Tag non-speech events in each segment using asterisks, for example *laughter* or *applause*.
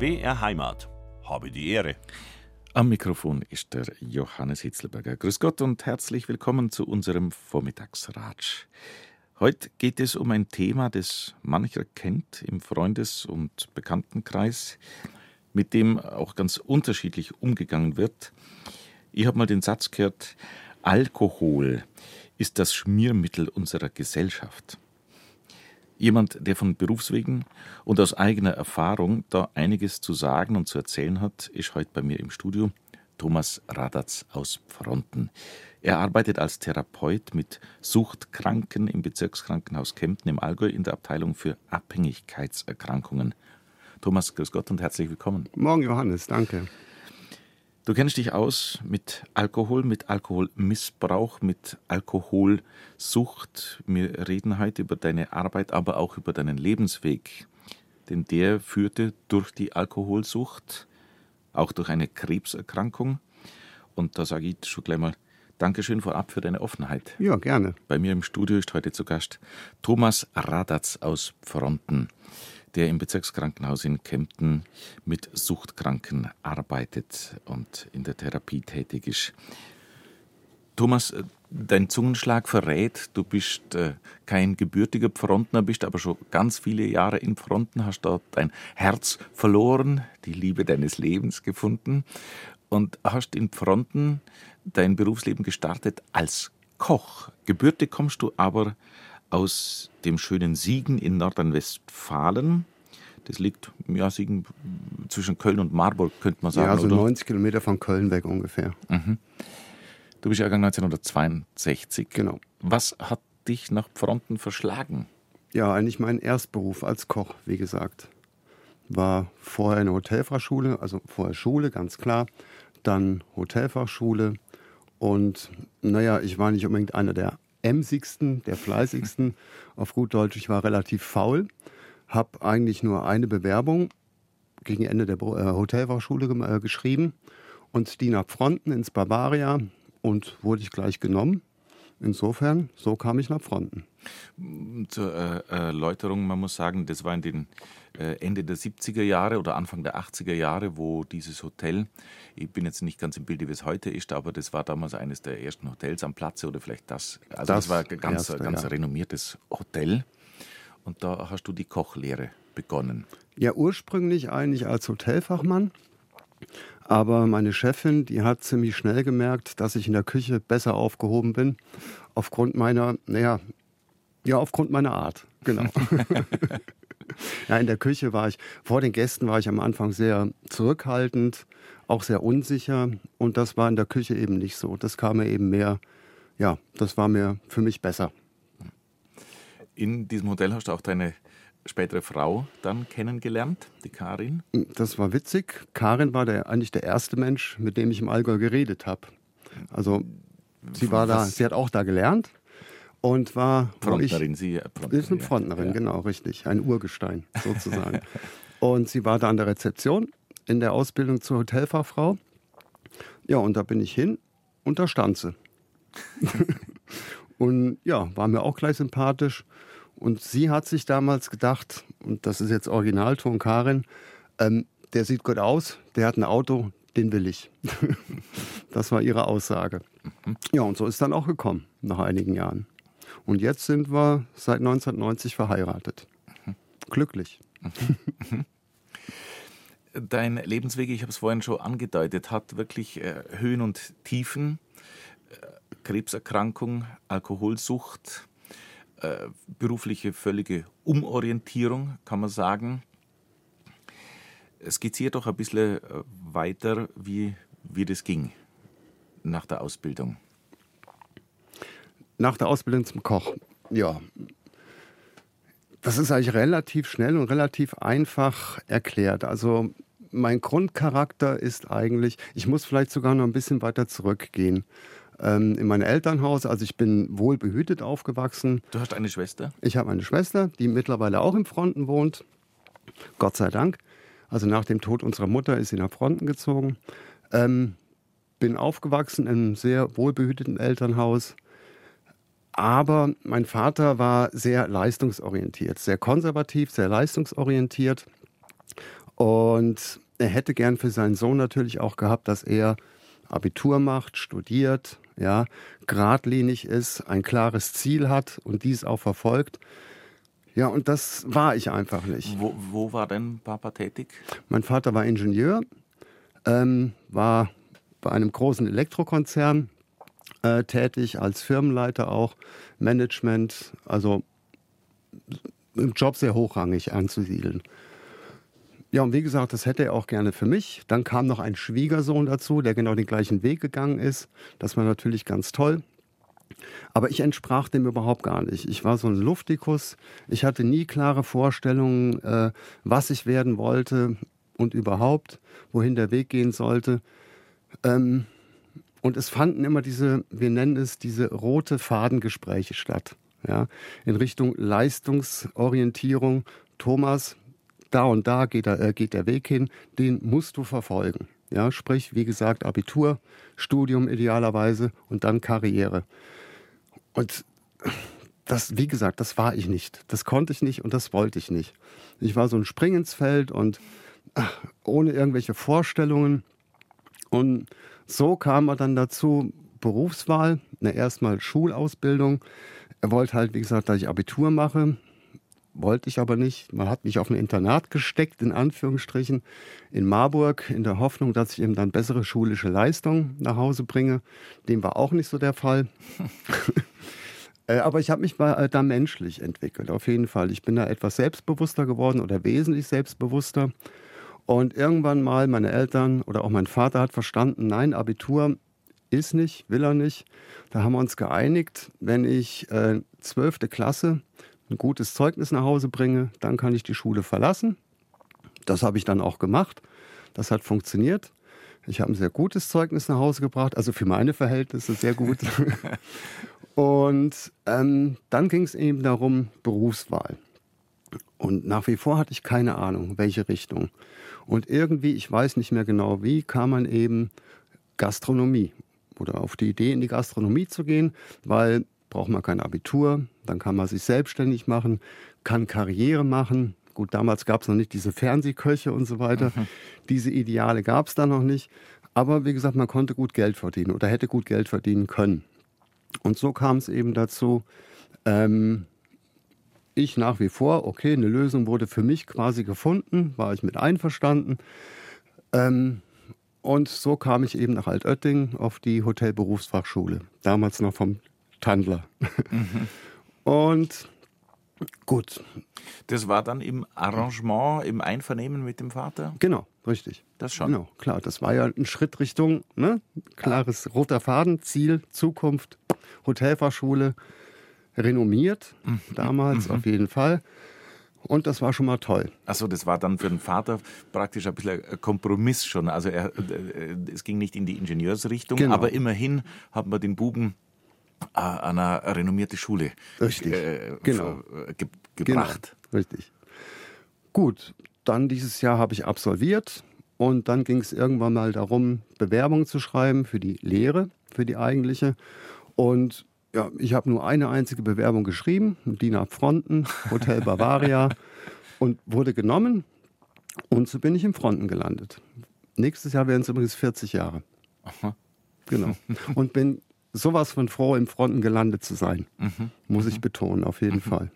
BR Heimat. Habe die Ehre. Am Mikrofon ist der Johannes Hitzelberger. Grüß Gott und herzlich willkommen zu unserem Vormittagsratsch. Heute geht es um ein Thema, das mancher kennt im Freundes- und Bekanntenkreis, mit dem auch ganz unterschiedlich umgegangen wird. Ich habe mal den Satz gehört, Alkohol ist das Schmiermittel unserer Gesellschaft. Jemand, der von Berufswegen und aus eigener Erfahrung da einiges zu sagen und zu erzählen hat, ist heute bei mir im Studio Thomas Radatz aus Fronten. Er arbeitet als Therapeut mit Suchtkranken im Bezirkskrankenhaus Kempten im Allgäu in der Abteilung für Abhängigkeitserkrankungen. Thomas, grüß Gott und herzlich willkommen. Morgen, Johannes, danke. Du kennst dich aus mit Alkohol, mit Alkoholmissbrauch, mit Alkoholsucht. Wir reden heute über deine Arbeit, aber auch über deinen Lebensweg. Denn der führte durch die Alkoholsucht, auch durch eine Krebserkrankung. Und da sage ich schon gleich mal Dankeschön vorab für deine Offenheit. Ja, gerne. Bei mir im Studio ist heute zu Gast Thomas Radatz aus Fronten der im Bezirkskrankenhaus in Kempten mit Suchtkranken arbeitet und in der Therapie tätig ist. Thomas, äh, dein Zungenschlag verrät, du bist äh, kein gebürtiger Pfrontner, bist aber schon ganz viele Jahre in Fronten, hast dort dein Herz verloren, die Liebe deines Lebens gefunden und hast in Fronten dein Berufsleben gestartet als Koch. Gebürtig kommst du aber aus dem schönen Siegen in Nordrhein-Westfalen. Das liegt, ja, Siegen zwischen Köln und Marburg, könnte man sagen. Ja, so oder? 90 Kilometer von Köln weg ungefähr. Mhm. Du bist Jahrgang 1962. Genau. Was hat dich nach Fronten verschlagen? Ja, eigentlich mein Erstberuf als Koch, wie gesagt. War vorher eine Hotelfachschule, also vorher Schule, ganz klar. Dann Hotelfachschule. Und naja, ich war nicht unbedingt einer der emsigsten, der fleißigsten. Auf gut Deutsch, ich war relativ faul. Habe eigentlich nur eine Bewerbung gegen Ende der äh, Hotelfachschule äh, geschrieben und die nach Fronten ins Bavaria und wurde ich gleich genommen. Insofern, so kam ich nach Fronten. Zur äh, Erläuterung, man muss sagen, das war in den Ende der 70er Jahre oder Anfang der 80er Jahre, wo dieses Hotel, ich bin jetzt nicht ganz im Bilde, wie es heute ist, aber das war damals eines der ersten Hotels am Platze oder vielleicht das. Also das, das war ein ganz, erste, ganz ja. renommiertes Hotel. Und da hast du die Kochlehre begonnen. Ja, ursprünglich eigentlich als Hotelfachmann. Aber meine Chefin, die hat ziemlich schnell gemerkt, dass ich in der Küche besser aufgehoben bin. Aufgrund meiner, naja, ja, aufgrund meiner Art. Genau. *laughs* *laughs* *laughs* ja, in der Küche war ich, vor den Gästen war ich am Anfang sehr zurückhaltend, auch sehr unsicher. Und das war in der Küche eben nicht so. Das kam mir eben mehr, ja, das war mir für mich besser. In diesem Hotel hast du auch deine spätere Frau dann kennengelernt, die Karin? Das war witzig. Karin war der, eigentlich der erste Mensch, mit dem ich im Allgäu geredet habe. Also sie war da, sie hat auch da gelernt und war Frontnerin. Ich, sie Frontnerin, ist eine Frontnerin, ja. genau, richtig, ein Urgestein sozusagen. *laughs* und sie war da an der Rezeption in der Ausbildung zur Hotelfachfrau. Ja, und da bin ich hin und da stand sie. *laughs* und ja, war mir auch gleich sympathisch. Und sie hat sich damals gedacht, und das ist jetzt Originalton Karin, ähm, der sieht gut aus, der hat ein Auto, den will ich. *laughs* das war ihre Aussage. Mhm. Ja, und so ist dann auch gekommen, nach einigen Jahren. Und jetzt sind wir seit 1990 verheiratet. Mhm. Glücklich. Mhm. *laughs* Dein Lebensweg, ich habe es vorhin schon angedeutet, hat wirklich äh, Höhen und Tiefen. Äh, Krebserkrankung, Alkoholsucht, äh, berufliche völlige Umorientierung, kann man sagen. Skizziert doch ein bisschen äh, weiter, wie, wie das ging nach der Ausbildung. Nach der Ausbildung zum Koch, ja. Das ist eigentlich relativ schnell und relativ einfach erklärt. Also mein Grundcharakter ist eigentlich, ich muss vielleicht sogar noch ein bisschen weiter zurückgehen ähm, in mein Elternhaus. Also ich bin wohl behütet aufgewachsen. Du hast eine Schwester? Ich habe eine Schwester, die mittlerweile auch im Fronten wohnt. Gott sei Dank. Also nach dem Tod unserer Mutter ist sie nach Fronten gezogen. Ähm, bin aufgewachsen in einem sehr wohlbehüteten Elternhaus. Aber mein Vater war sehr leistungsorientiert, sehr konservativ, sehr leistungsorientiert. Und er hätte gern für seinen Sohn natürlich auch gehabt, dass er Abitur macht, studiert, ja, geradlinig ist, ein klares Ziel hat und dies auch verfolgt. Ja, und das war ich einfach nicht. Wo, wo war dein Papa tätig? Mein Vater war Ingenieur, ähm, war bei einem großen Elektrokonzern äh, tätig, als Firmenleiter auch, Management, also im Job sehr hochrangig anzusiedeln. Ja, und wie gesagt, das hätte er auch gerne für mich. Dann kam noch ein Schwiegersohn dazu, der genau den gleichen Weg gegangen ist. Das war natürlich ganz toll. Aber ich entsprach dem überhaupt gar nicht. Ich war so ein Luftikus. Ich hatte nie klare Vorstellungen, äh, was ich werden wollte und überhaupt, wohin der Weg gehen sollte. Ähm, und es fanden immer diese, wir nennen es diese rote Fadengespräche statt. Ja, in Richtung Leistungsorientierung. Thomas, da und da geht der, äh, geht der Weg hin, den musst du verfolgen. Ja, sprich, wie gesagt, Abitur, Studium idealerweise und dann Karriere. Und das, wie gesagt, das war ich nicht. Das konnte ich nicht und das wollte ich nicht. Ich war so ein Spring ins Feld und ach, ohne irgendwelche Vorstellungen. Und so kam er dann dazu, Berufswahl, na, erstmal Schulausbildung. Er wollte halt, wie gesagt, dass ich Abitur mache. Wollte ich aber nicht. Man hat mich auf ein Internat gesteckt, in Anführungsstrichen, in Marburg, in der Hoffnung, dass ich eben dann bessere schulische Leistungen nach Hause bringe. Dem war auch nicht so der Fall. *laughs* Äh, aber ich habe mich äh, da menschlich entwickelt, auf jeden Fall. Ich bin da etwas selbstbewusster geworden oder wesentlich selbstbewusster. Und irgendwann mal meine Eltern oder auch mein Vater hat verstanden, nein, Abitur ist nicht, will er nicht. Da haben wir uns geeinigt, wenn ich äh, zwölfte äh, Klasse ein gutes Zeugnis nach Hause bringe, dann kann ich die Schule verlassen. Das habe ich dann auch gemacht. Das hat funktioniert. Ich habe ein sehr gutes Zeugnis nach Hause gebracht, also für meine Verhältnisse sehr gut. *laughs* Und ähm, dann ging es eben darum, Berufswahl. Und nach wie vor hatte ich keine Ahnung, welche Richtung. Und irgendwie, ich weiß nicht mehr genau wie, kam man eben Gastronomie oder auf die Idee, in die Gastronomie zu gehen, weil braucht man kein Abitur, dann kann man sich selbstständig machen, kann Karriere machen. Gut, damals gab es noch nicht diese Fernsehköche und so weiter. Mhm. Diese Ideale gab es da noch nicht. Aber wie gesagt, man konnte gut Geld verdienen oder hätte gut Geld verdienen können. Und so kam es eben dazu, ähm, ich nach wie vor, okay, eine Lösung wurde für mich quasi gefunden, war ich mit einverstanden. Ähm, und so kam ich eben nach Altötting auf die Hotelberufsfachschule, damals noch vom Tandler. Mhm. *laughs* Und gut. Das war dann im Arrangement, im Einvernehmen mit dem Vater? Genau, richtig. Das schon. Genau, klar. Das war ja ein Schritt Richtung, ne? klares roter Faden, Ziel, Zukunft, Hotelfachschule, renommiert, mhm. damals mhm. auf jeden Fall. Und das war schon mal toll. Achso, das war dann für den Vater praktisch ein bisschen ein Kompromiss schon. Also er, äh, es ging nicht in die Ingenieursrichtung, genau. aber immerhin hat man den Buben an eine renommierte Schule Richtig. Äh, genau. ge gebracht. Genau. Richtig. Gut, dann dieses Jahr habe ich absolviert und dann ging es irgendwann mal darum, Bewerbungen zu schreiben für die Lehre, für die eigentliche. Und ja, ich habe nur eine einzige Bewerbung geschrieben, DIN Fronten, Hotel *laughs* Bavaria und wurde genommen und so bin ich im Fronten gelandet. Nächstes Jahr werden es übrigens 40 Jahre. Aha. Genau. Und bin sowas von froh, im Fronten gelandet zu sein. Mhm. Muss ich mhm. betonen, auf jeden mhm. Fall.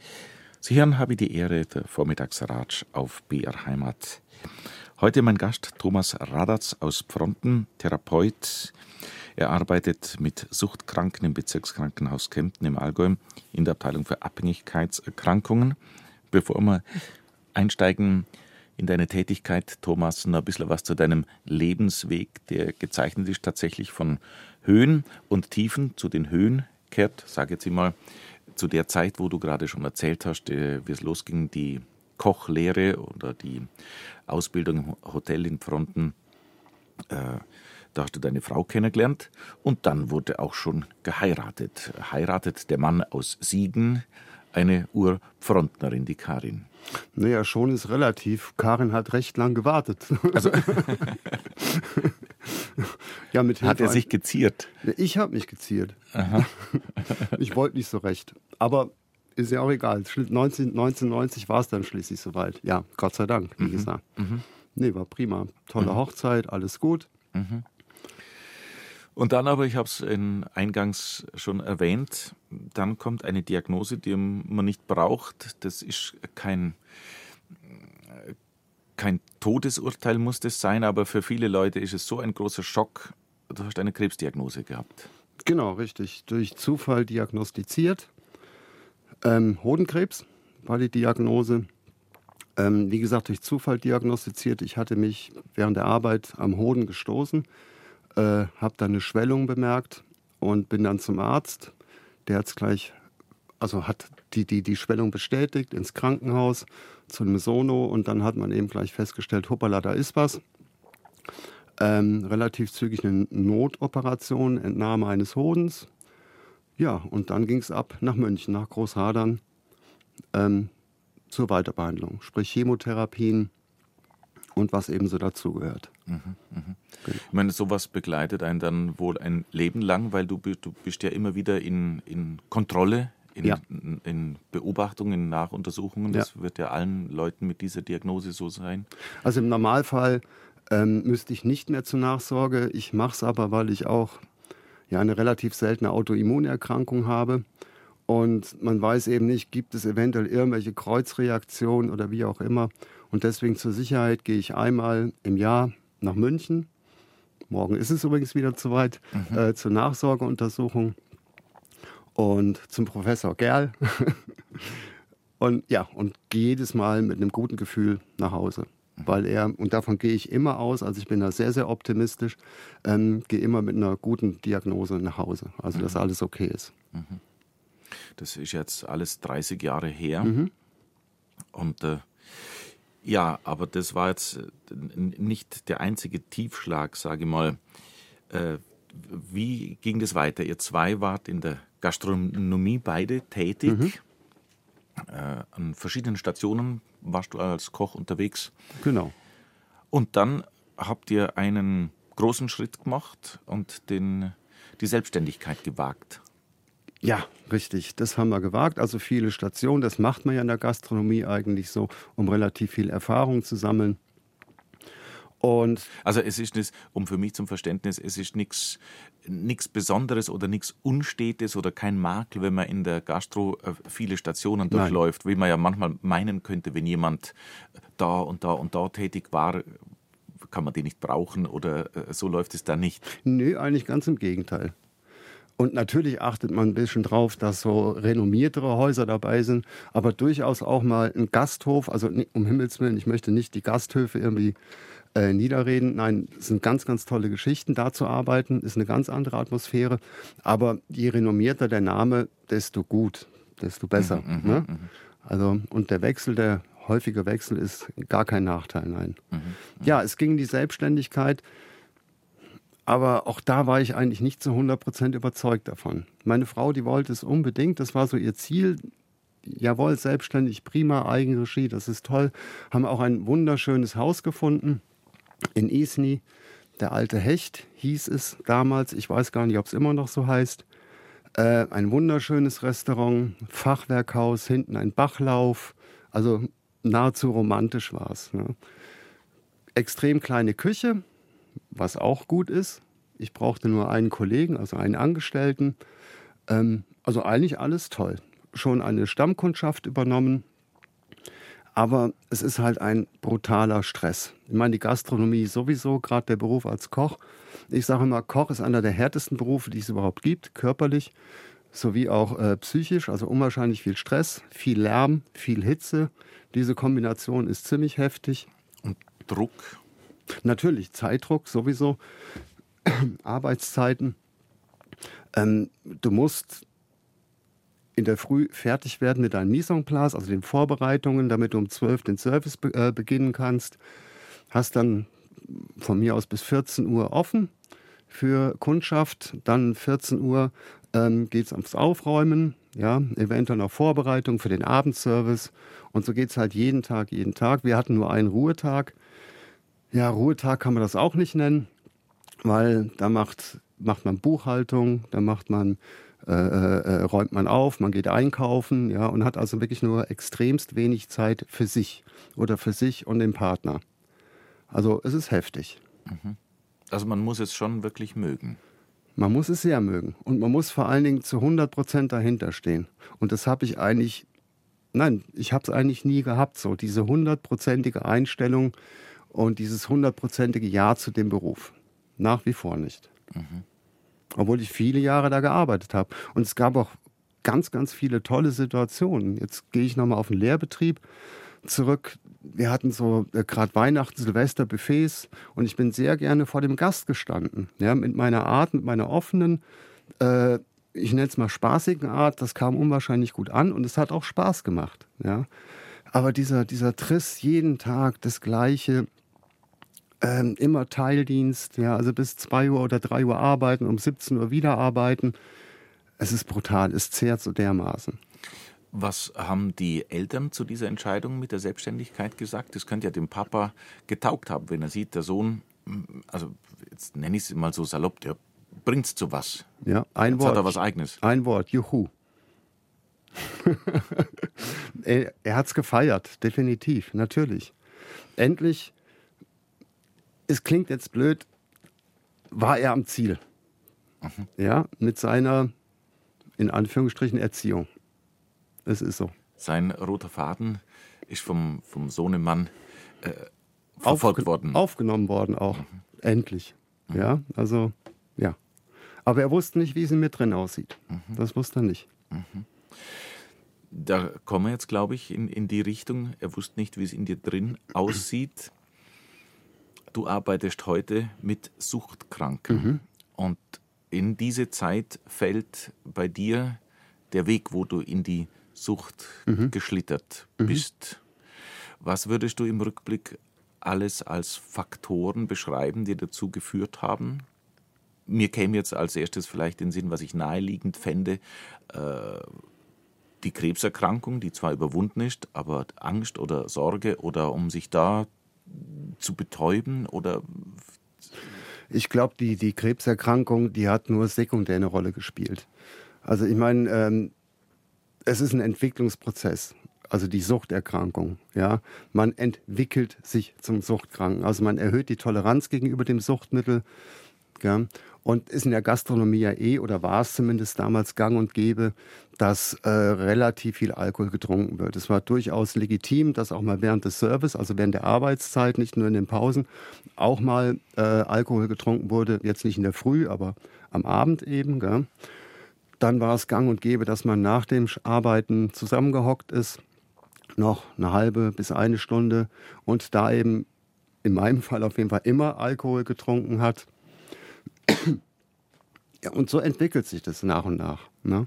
Sie hören, habe ich die Ehre, der Vormittagsratsch auf BR Heimat. Heute mein Gast Thomas Radatz aus Pfronten, Therapeut. Er arbeitet mit Suchtkranken im Bezirkskrankenhaus Kempten im Allgäu in der Abteilung für Abhängigkeitserkrankungen. Bevor wir einsteigen in deine Tätigkeit, Thomas, noch ein bisschen was zu deinem Lebensweg, der gezeichnet ist tatsächlich von Höhen und Tiefen. Zu den Höhen kehrt, sage jetzt immer, zu der Zeit, wo du gerade schon erzählt hast, äh, wie es losging, die Kochlehre oder die Ausbildung im Hotel in Fronten. Äh, da hast du deine Frau kennengelernt und dann wurde auch schon geheiratet. Heiratet der Mann aus Siegen, eine Urfrontnerin, die Karin. Naja, schon ist relativ. Karin hat recht lang gewartet. Also *laughs* ja, mit Hat er sich geziert? Ich habe mich geziert. *laughs* ich wollte nicht so recht. Aber ist ja auch egal. 19, 1990 war es dann schließlich soweit. Ja, Gott sei Dank, wie mhm. gesagt. Mhm. Nee, war prima. Tolle Mhm. Hochzeit, alles gut. Und dann aber, ich habe es eingangs schon erwähnt, dann kommt eine Diagnose, die man nicht braucht. Das ist kein, kein Todesurteil muss das sein, aber für viele Leute ist es so ein großer Schock. Du hast eine Krebsdiagnose gehabt. Genau, richtig. Durch Zufall diagnostiziert. Ähm, Hodenkrebs war die Diagnose. Ähm, wie gesagt, durch Zufall diagnostiziert. Ich hatte mich während der Arbeit am Hoden gestoßen, äh, habe dann eine Schwellung bemerkt und bin dann zum Arzt. Der hat gleich, also hat die, die, die Schwellung bestätigt ins Krankenhaus zu einem Sono und dann hat man eben gleich festgestellt, hoppala, da ist was. Ähm, relativ zügig eine Notoperation, Entnahme eines Hodens. Ja, und dann ging es ab nach München, nach Großhadern, ähm, zur Weiterbehandlung, sprich Chemotherapien und was eben so dazugehört. Ich meine, sowas begleitet einen dann wohl ein Leben lang, weil du, du bist ja immer wieder in, in Kontrolle, in, Ja. in, in Beobachtung, in Nachuntersuchungen. Das wird ja allen Leuten mit dieser Diagnose so sein. Also im Normalfall ähm, müsste ich nicht mehr zur Nachsorge. Ich mache es aber, weil ich auch ja, eine relativ seltene Autoimmunerkrankung habe. Und man weiß eben nicht, gibt es eventuell irgendwelche Kreuzreaktionen oder wie auch immer. Und deswegen zur Sicherheit gehe ich einmal im Jahr nach München. Morgen ist es übrigens wieder soweit, äh, zur Nachsorgeuntersuchung. Und zum Professor Gerl. *laughs* Und ja, und gehe jedes Mal mit einem guten Gefühl nach Hause. Weil er, und davon gehe ich immer aus, also ich bin da sehr, sehr optimistisch, ähm, gehe immer mit einer guten Diagnose nach Hause. Also, dass alles okay ist. Das ist jetzt alles 30 Jahre her. Mhm. Und äh, ja, aber das war jetzt äh, nicht der einzige Tiefschlag, sage ich mal. Äh, wie ging das weiter? Ihr zwei wart in der Gastronomie beide tätig. Mhm. Äh, an verschiedenen Stationen warst du als Koch unterwegs. Genau. Und dann habt ihr einen großen Schritt gemacht und den, die Selbstständigkeit gewagt. Ja, richtig. Das haben wir gewagt. Also viele Stationen, das macht man ja in der Gastronomie eigentlich so, um relativ viel Erfahrung zu sammeln. Und Also es ist das, um für mich zum Verständnis, es ist nichts nichts Besonderes oder nichts Unstetes oder kein Makel, wenn man in der Gastro äh, viele Stationen Nein. durchläuft, wie man ja manchmal meinen könnte, wenn jemand da und da und da tätig war, kann man den nicht brauchen oder äh, so läuft es da nicht. Nö, eigentlich ganz im Gegenteil. Und natürlich achtet man ein bisschen drauf, dass so renommiertere Häuser dabei sind, aber durchaus auch mal ein Gasthof. Also um Himmels Willen, ich möchte nicht die Gasthöfe irgendwie äh, niederreden. Nein, es sind ganz, ganz tolle Geschichten, da zu arbeiten. Ist eine ganz andere Atmosphäre. Aber je renommierter der Name, desto gut, desto besser. ne? Also, und der Wechsel, der häufige Wechsel ist gar kein Nachteil, nein. Ja, es ging in die Selbstständigkeit. Aber auch da war ich eigentlich nicht zu 100% überzeugt davon. Meine Frau, die wollte es unbedingt, das war so ihr Ziel. Jawohl, selbstständig, prima, Eigenregie, das ist toll. Haben auch ein wunderschönes Haus gefunden in Isny. Der alte Hecht hieß es damals, ich weiß gar nicht, ob es immer noch so heißt. Äh, ein wunderschönes Restaurant, Fachwerkhaus, hinten ein Bachlauf. Also nahezu romantisch war es. Ne? Extrem kleine Küche, was auch gut ist. Ich brauchte nur einen Kollegen, also einen Angestellten. Ähm, also eigentlich alles toll. Schon eine Stammkundschaft übernommen. Aber es ist halt ein brutaler Stress. Ich meine, die Gastronomie sowieso, gerade der Beruf als Koch. Ich sage immer, Koch ist einer der härtesten Berufe, die es überhaupt gibt, körperlich sowie auch äh, psychisch. Also unwahrscheinlich viel Stress, viel Lärm, viel Hitze. Diese Kombination ist ziemlich heftig. Und Druck, Natürlich, Zeitdruck sowieso, *clears throat* Arbeitszeiten. Ähm, du musst in der Früh fertig werden mit deinem Mise en also den Vorbereitungen, damit du um 12 den Service be äh, beginnen kannst. Hast dann von mir aus bis 14 Uhr offen für Kundschaft. Dann 14 Uhr ähm, geht es ums Aufräumen, ja, eventuell noch Vorbereitung für den Abendservice. Und so geht es halt jeden Tag, jeden Tag. Wir hatten nur einen Ruhetag. Ja, Ruhetag kann man das auch nicht nennen, weil da macht, macht man Buchhaltung, da macht man, äh, äh, räumt man auf, man geht einkaufen, ja, und hat also wirklich nur extremst wenig Zeit für sich oder für sich und den Partner. Also es ist heftig. Also man muss es schon wirklich mögen. Man muss es sehr mögen und man muss vor allen Dingen zu 100 Prozent dahinter stehen. Und das habe ich eigentlich, nein, ich habe es eigentlich nie gehabt, so diese hundertprozentige Einstellung und dieses hundertprozentige Ja zu dem Beruf. Nach wie vor nicht. Obwohl ich viele Jahre da gearbeitet habe. Und es gab auch ganz, ganz viele tolle Situationen. Jetzt gehe ich nochmal auf den Lehrbetrieb zurück. Wir hatten so äh, gerade Weihnachten, Silvester, Buffets und ich bin sehr gerne vor dem Gast gestanden. Ja, mit meiner Art, mit meiner offenen, äh, ich nenne es mal spaßigen Art, das kam unwahrscheinlich gut an und es hat auch Spaß gemacht. Ja. Aber dieser, dieser Triss, jeden Tag das Gleiche, ähm, immer Teildienst, ja, also bis 2 Uhr oder 3 Uhr arbeiten, um 17 Uhr wieder arbeiten. Es ist brutal, es zehrt so dermaßen. Was haben die Eltern zu dieser Entscheidung mit der Selbstständigkeit gesagt? Das könnte ja dem Papa getaugt haben, wenn er sieht, der Sohn, also jetzt nenne ich es mal so salopp, der bringt es zu was. Ja, ein Jetzt Wort. hat er was Eigenes. Ein Wort, Juhu. *laughs* er er hat es gefeiert, definitiv, natürlich. Endlich, es klingt jetzt blöd, war er am Ziel. Ja, mit seiner, in Anführungsstrichen, Erziehung. Es ist so. Sein roter Faden ist vom, vom Sohnemann äh, verfolgt Aufge- worden. Aufgenommen worden auch. Endlich. Ja, also, ja. Aber er wusste nicht, wie es in mir drin aussieht. Das wusste er nicht. Da kommen wir jetzt, glaube ich, in, in die Richtung. Er wusste nicht, wie es in dir drin aussieht. Du arbeitest heute mit Suchtkranken. Und in diese Zeit fällt bei dir der Weg, wo du in die Sucht geschlittert bist. Was würdest du im Rückblick alles als Faktoren beschreiben, die dazu geführt haben? Mir käme jetzt als erstes vielleicht in den Sinn, was ich naheliegend fände, die Krebserkrankung, die zwar überwunden ist, aber Angst oder Sorge oder um sich da zu betäuben oder Ich glaube, die, die Krebserkrankung, die hat nur sekundär eine Rolle gespielt. Also ich meine, ähm, es ist ein Entwicklungsprozess. Also die Suchterkrankung, ja. Man entwickelt sich zum Suchtkranken. Also man erhöht die Toleranz gegenüber dem Suchtmittel. Ja. Und ist in der Gastronomie ja eh, oder war es zumindest damals gang und gäbe, dass äh, relativ viel Alkohol getrunken wird. Es war durchaus legitim, dass auch mal während des Service, also während der Arbeitszeit, nicht nur in den Pausen, auch mal äh, Alkohol getrunken wurde. Jetzt nicht in der Früh, aber am Abend eben. Gell? Dann war es gang und gäbe, dass man nach dem Arbeiten zusammengehockt ist, noch eine halbe bis eine Stunde und da eben in meinem Fall auf jeden Fall immer Alkohol getrunken hat. Ja, und so entwickelt sich das nach und nach. Ne?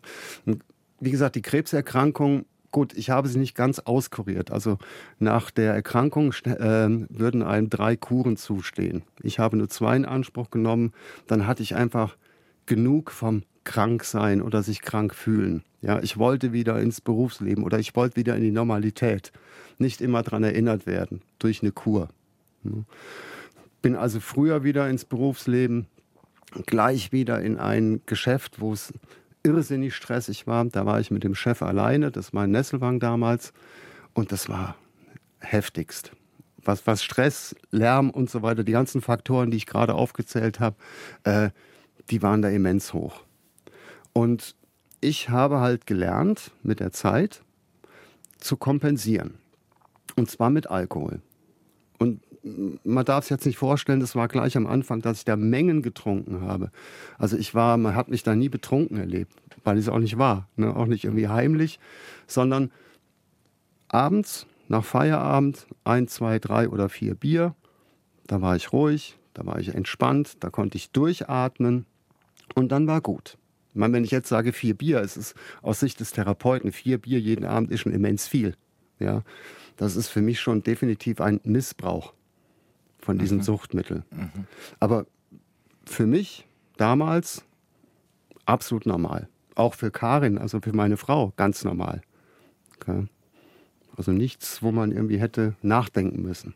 Wie gesagt, die Krebserkrankung, gut, ich habe sie nicht ganz auskuriert. Also nach der Erkrankung äh, würden einem drei Kuren zustehen. Ich habe nur zwei in Anspruch genommen. Dann hatte ich einfach genug vom Kranksein oder sich krank fühlen. Ja, ich wollte wieder ins Berufsleben oder ich wollte wieder in die Normalität. Nicht immer daran erinnert werden durch eine Kur. Bin also früher wieder ins Berufsleben, gleich wieder in ein Geschäft, wo es irrsinnig stressig war. Da war ich mit dem Chef alleine, das war in Nesselwang damals, und das war heftigst. Was, was Stress, Lärm und so weiter, die ganzen Faktoren, die ich gerade aufgezählt habe, äh, die waren da immens hoch. Und ich habe halt gelernt, mit der Zeit zu kompensieren. Und zwar mit Alkohol. Man darf es jetzt nicht vorstellen, das war gleich am Anfang, dass ich da Mengen getrunken habe. Also ich war, man hat mich da nie betrunken erlebt, weil es auch nicht war. Ne? Auch nicht irgendwie heimlich, sondern abends, nach Feierabend, ein, zwei, drei oder vier Bier. Da war ich ruhig, da war ich entspannt, da konnte ich durchatmen und dann war gut. Ich meine, wenn ich jetzt sage vier Bier, es ist aus Sicht des Therapeuten, vier Bier jeden Abend ist schon immens viel. Ja, das ist für mich schon definitiv ein Missbrauch von diesen mhm. Suchtmitteln. Mhm. Aber für mich damals absolut normal. Auch für Karin, also für meine Frau, ganz normal. Okay. Also nichts, wo man irgendwie hätte nachdenken müssen.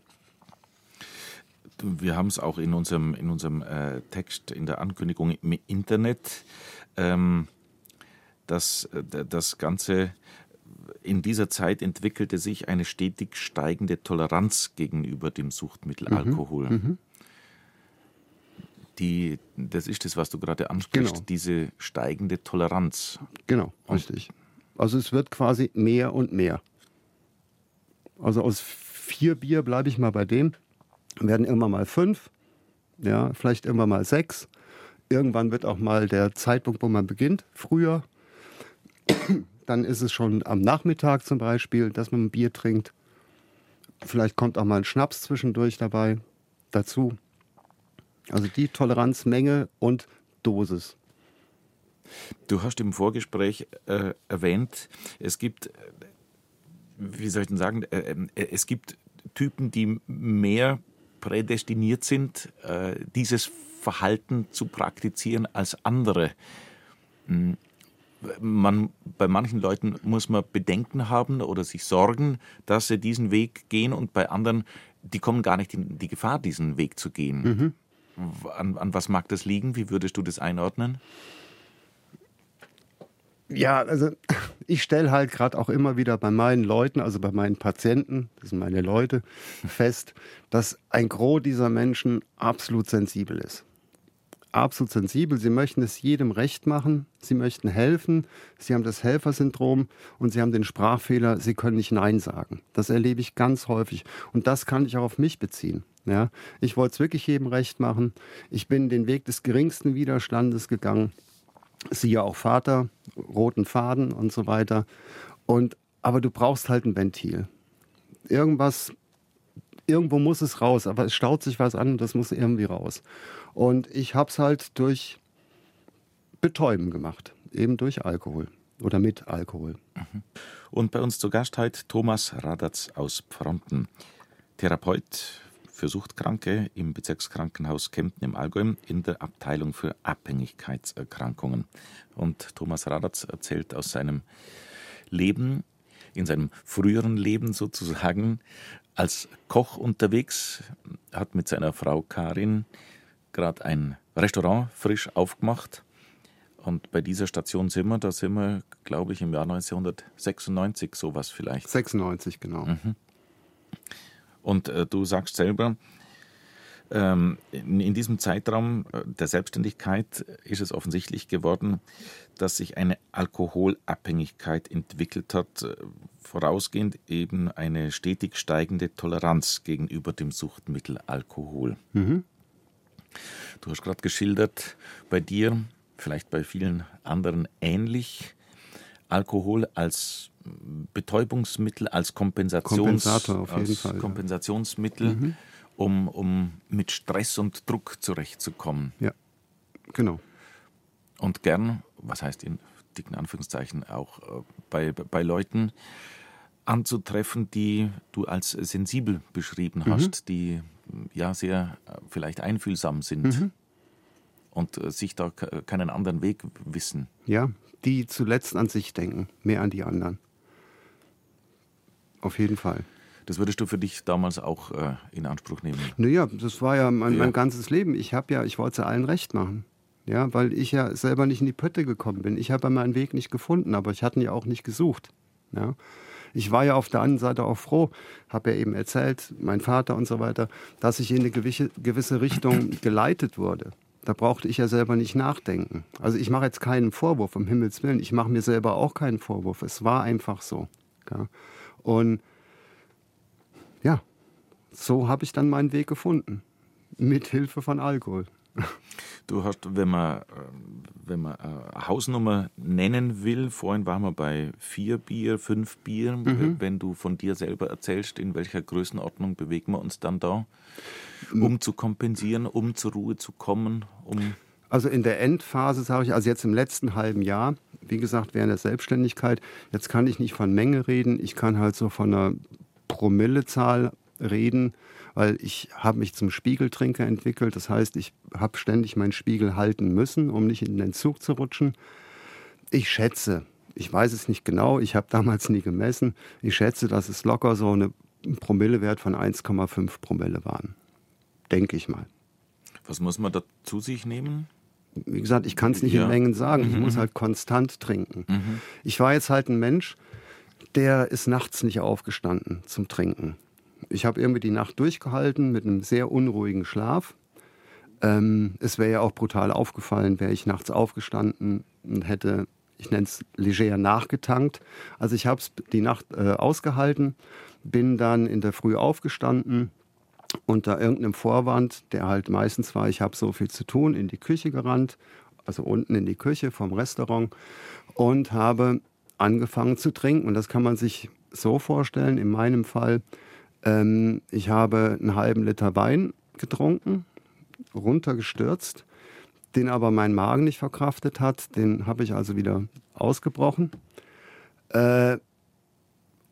Wir haben es auch in unserem, in unserem äh, Text, in der Ankündigung im Internet, ähm, dass äh, das Ganze in dieser Zeit entwickelte sich eine stetig steigende Toleranz gegenüber dem Suchtmittel Mhm. Alkohol. Die, das ist das, was du gerade ansprichst, Genau. diese steigende Toleranz. Genau, richtig. Also es wird quasi mehr und mehr. Also aus vier Bier bleibe ich mal bei dem, werden immer mal fünf, ja, vielleicht immer mal sechs. Irgendwann wird auch mal der Zeitpunkt, wo man beginnt, früher. Dann ist es schon am Nachmittag zum Beispiel, dass man ein Bier trinkt. Vielleicht kommt auch mal ein Schnaps zwischendurch dabei dazu. Also die Toleranz, Menge und Dosis. Du hast im Vorgespräch äh, erwähnt, es gibt, wie soll ich denn sagen, äh, äh, es gibt Typen, die mehr prädestiniert sind, äh, dieses Verhalten zu praktizieren als andere. Man, bei manchen Leuten muss man Bedenken haben oder sich sorgen, dass sie diesen Weg gehen und bei anderen, die kommen gar nicht in die Gefahr, diesen Weg zu gehen. An, an was mag das liegen? Wie würdest du das einordnen? Ja, also *laughs* ich stelle halt gerade auch immer wieder bei meinen Leuten, also bei meinen Patienten, das sind meine Leute, fest, dass ein Gros dieser Menschen absolut sensibel ist. Absolut sensibel. Sie möchten es jedem recht machen. Sie möchten helfen. Sie haben das Helfersyndrom und sie haben den Sprachfehler. Sie können nicht Nein sagen. Das erlebe ich ganz häufig. Und das kann ich auch auf mich beziehen. Ja, ich wollte es wirklich jedem recht machen. Ich bin den Weg des geringsten Widerstandes gegangen siehe auch Vater, roten Faden und so weiter. Und, aber du brauchst halt ein Ventil. Irgendwas, irgendwo muss es raus, aber es staut sich was an und das muss irgendwie raus. Und ich habe es halt durch Betäuben gemacht, eben durch Alkohol oder mit Alkohol. Und bei uns zu Gast heute Thomas Radatz aus Pfronten, Therapeut für Suchtkranke im Bezirkskrankenhaus Kempten im Allgäu in der Abteilung für Abhängigkeitserkrankungen. Und Thomas Radatz erzählt aus seinem Leben, in seinem früheren Leben sozusagen, als Koch unterwegs, hat mit seiner Frau Karin gerade ein Restaurant frisch aufgemacht. Und bei dieser Station sind wir, da sind wir, glaube ich, im Jahr 1996, sowas vielleicht. 96, genau. Und äh, du sagst selber, in, in diesem Zeitraum äh, der Selbstständigkeit ist es offensichtlich geworden, dass sich eine Alkoholabhängigkeit entwickelt hat, äh, vorausgehend eben eine stetig steigende Toleranz gegenüber dem Suchtmittel Alkohol. Du hast gerade geschildert, bei dir, vielleicht bei vielen anderen ähnlich, Alkohol als Betäubungsmittel, als Kompensations Kompensator auf jeden als Fall, ja. Kompensationsmittel, um, um mit Stress und Druck zurechtzukommen. Ja, genau. Und gern, was heißt in dicken Anführungszeichen, auch äh, bei, bei Leuten anzutreffen, die du als sensibel beschrieben Mhm. hast, die ja sehr äh, vielleicht einfühlsam sind Mhm. und äh, sich da ke- keinen anderen Weg wissen. Ja, die zuletzt an sich denken, mehr an die anderen. Auf jeden Fall. Das würdest du für dich damals auch äh, in Anspruch nehmen. Naja, das war ja mein, Ja. mein ganzes Leben. Ich habe ja, ich wollte es allen recht machen. Ja, weil ich ja selber nicht in die Pötte gekommen bin. Ich habe ja meinen Weg nicht gefunden, aber ich hatte ihn ja auch nicht gesucht. Ja. Ich war ja auf der anderen Seite auch froh, habe ja eben erzählt, mein Vater und so weiter, dass ich in eine gewisse, gewisse Richtung *clears throat* geleitet wurde. Da brauchte ich ja selber nicht nachdenken. Also ich mache jetzt keinen Vorwurf, um Himmels Willen. Ich mache mir selber auch keinen Vorwurf. Es war einfach so. Ja. Und so habe ich dann meinen Weg gefunden. Mit Hilfe von Alkohol. *laughs* Du hast, wenn man, äh, wenn man äh, Hausnummer nennen will, vorhin waren wir bei vier Bier, fünf Bier. Mhm. Wenn du von dir selber erzählst, in welcher Größenordnung bewegen wir uns dann da, um zu kompensieren, um zur Ruhe zu kommen, um Also in der Endphase sage ich, also jetzt im letzten halben Jahr, wie gesagt, während der Selbstständigkeit, jetzt kann ich nicht von Menge reden, ich kann halt so von einer Promillezahl reden, weil ich habe mich zum Spiegeltrinker entwickelt. Das heißt, ich habe ständig meinen Spiegel halten müssen, um nicht in den Entzug zu rutschen. Ich schätze, ich weiß es nicht genau, ich habe *laughs* damals nie gemessen, ich schätze, dass es locker so eine ein Promillewert von 1,5 Promille waren. Denke ich mal. was muss man da zu sich nehmen? Wie gesagt, ich kann es nicht Ja. in Mengen sagen. Ich muss halt konstant trinken. Ich war jetzt halt ein Mensch, der ist nachts nicht aufgestanden zum Trinken. Ich habe irgendwie die Nacht durchgehalten mit einem sehr unruhigen Schlaf. Ähm, es wäre ja auch brutal aufgefallen, wäre ich nachts aufgestanden und hätte, ich nenne es leger nachgetankt. Also ich habe es die Nacht äh, ausgehalten, bin dann in der Früh aufgestanden, unter irgendeinem Vorwand, der halt meistens war, ich habe so viel zu tun, in die Küche gerannt, also unten in die Küche vom Restaurant und habe angefangen zu trinken. Und das kann man sich so vorstellen, in meinem Fall, ähm, ich habe einen halben Liter Wein getrunken, runtergestürzt, den aber mein Magen nicht verkraftet hat. Den habe ich also wieder ausgebrochen. Äh,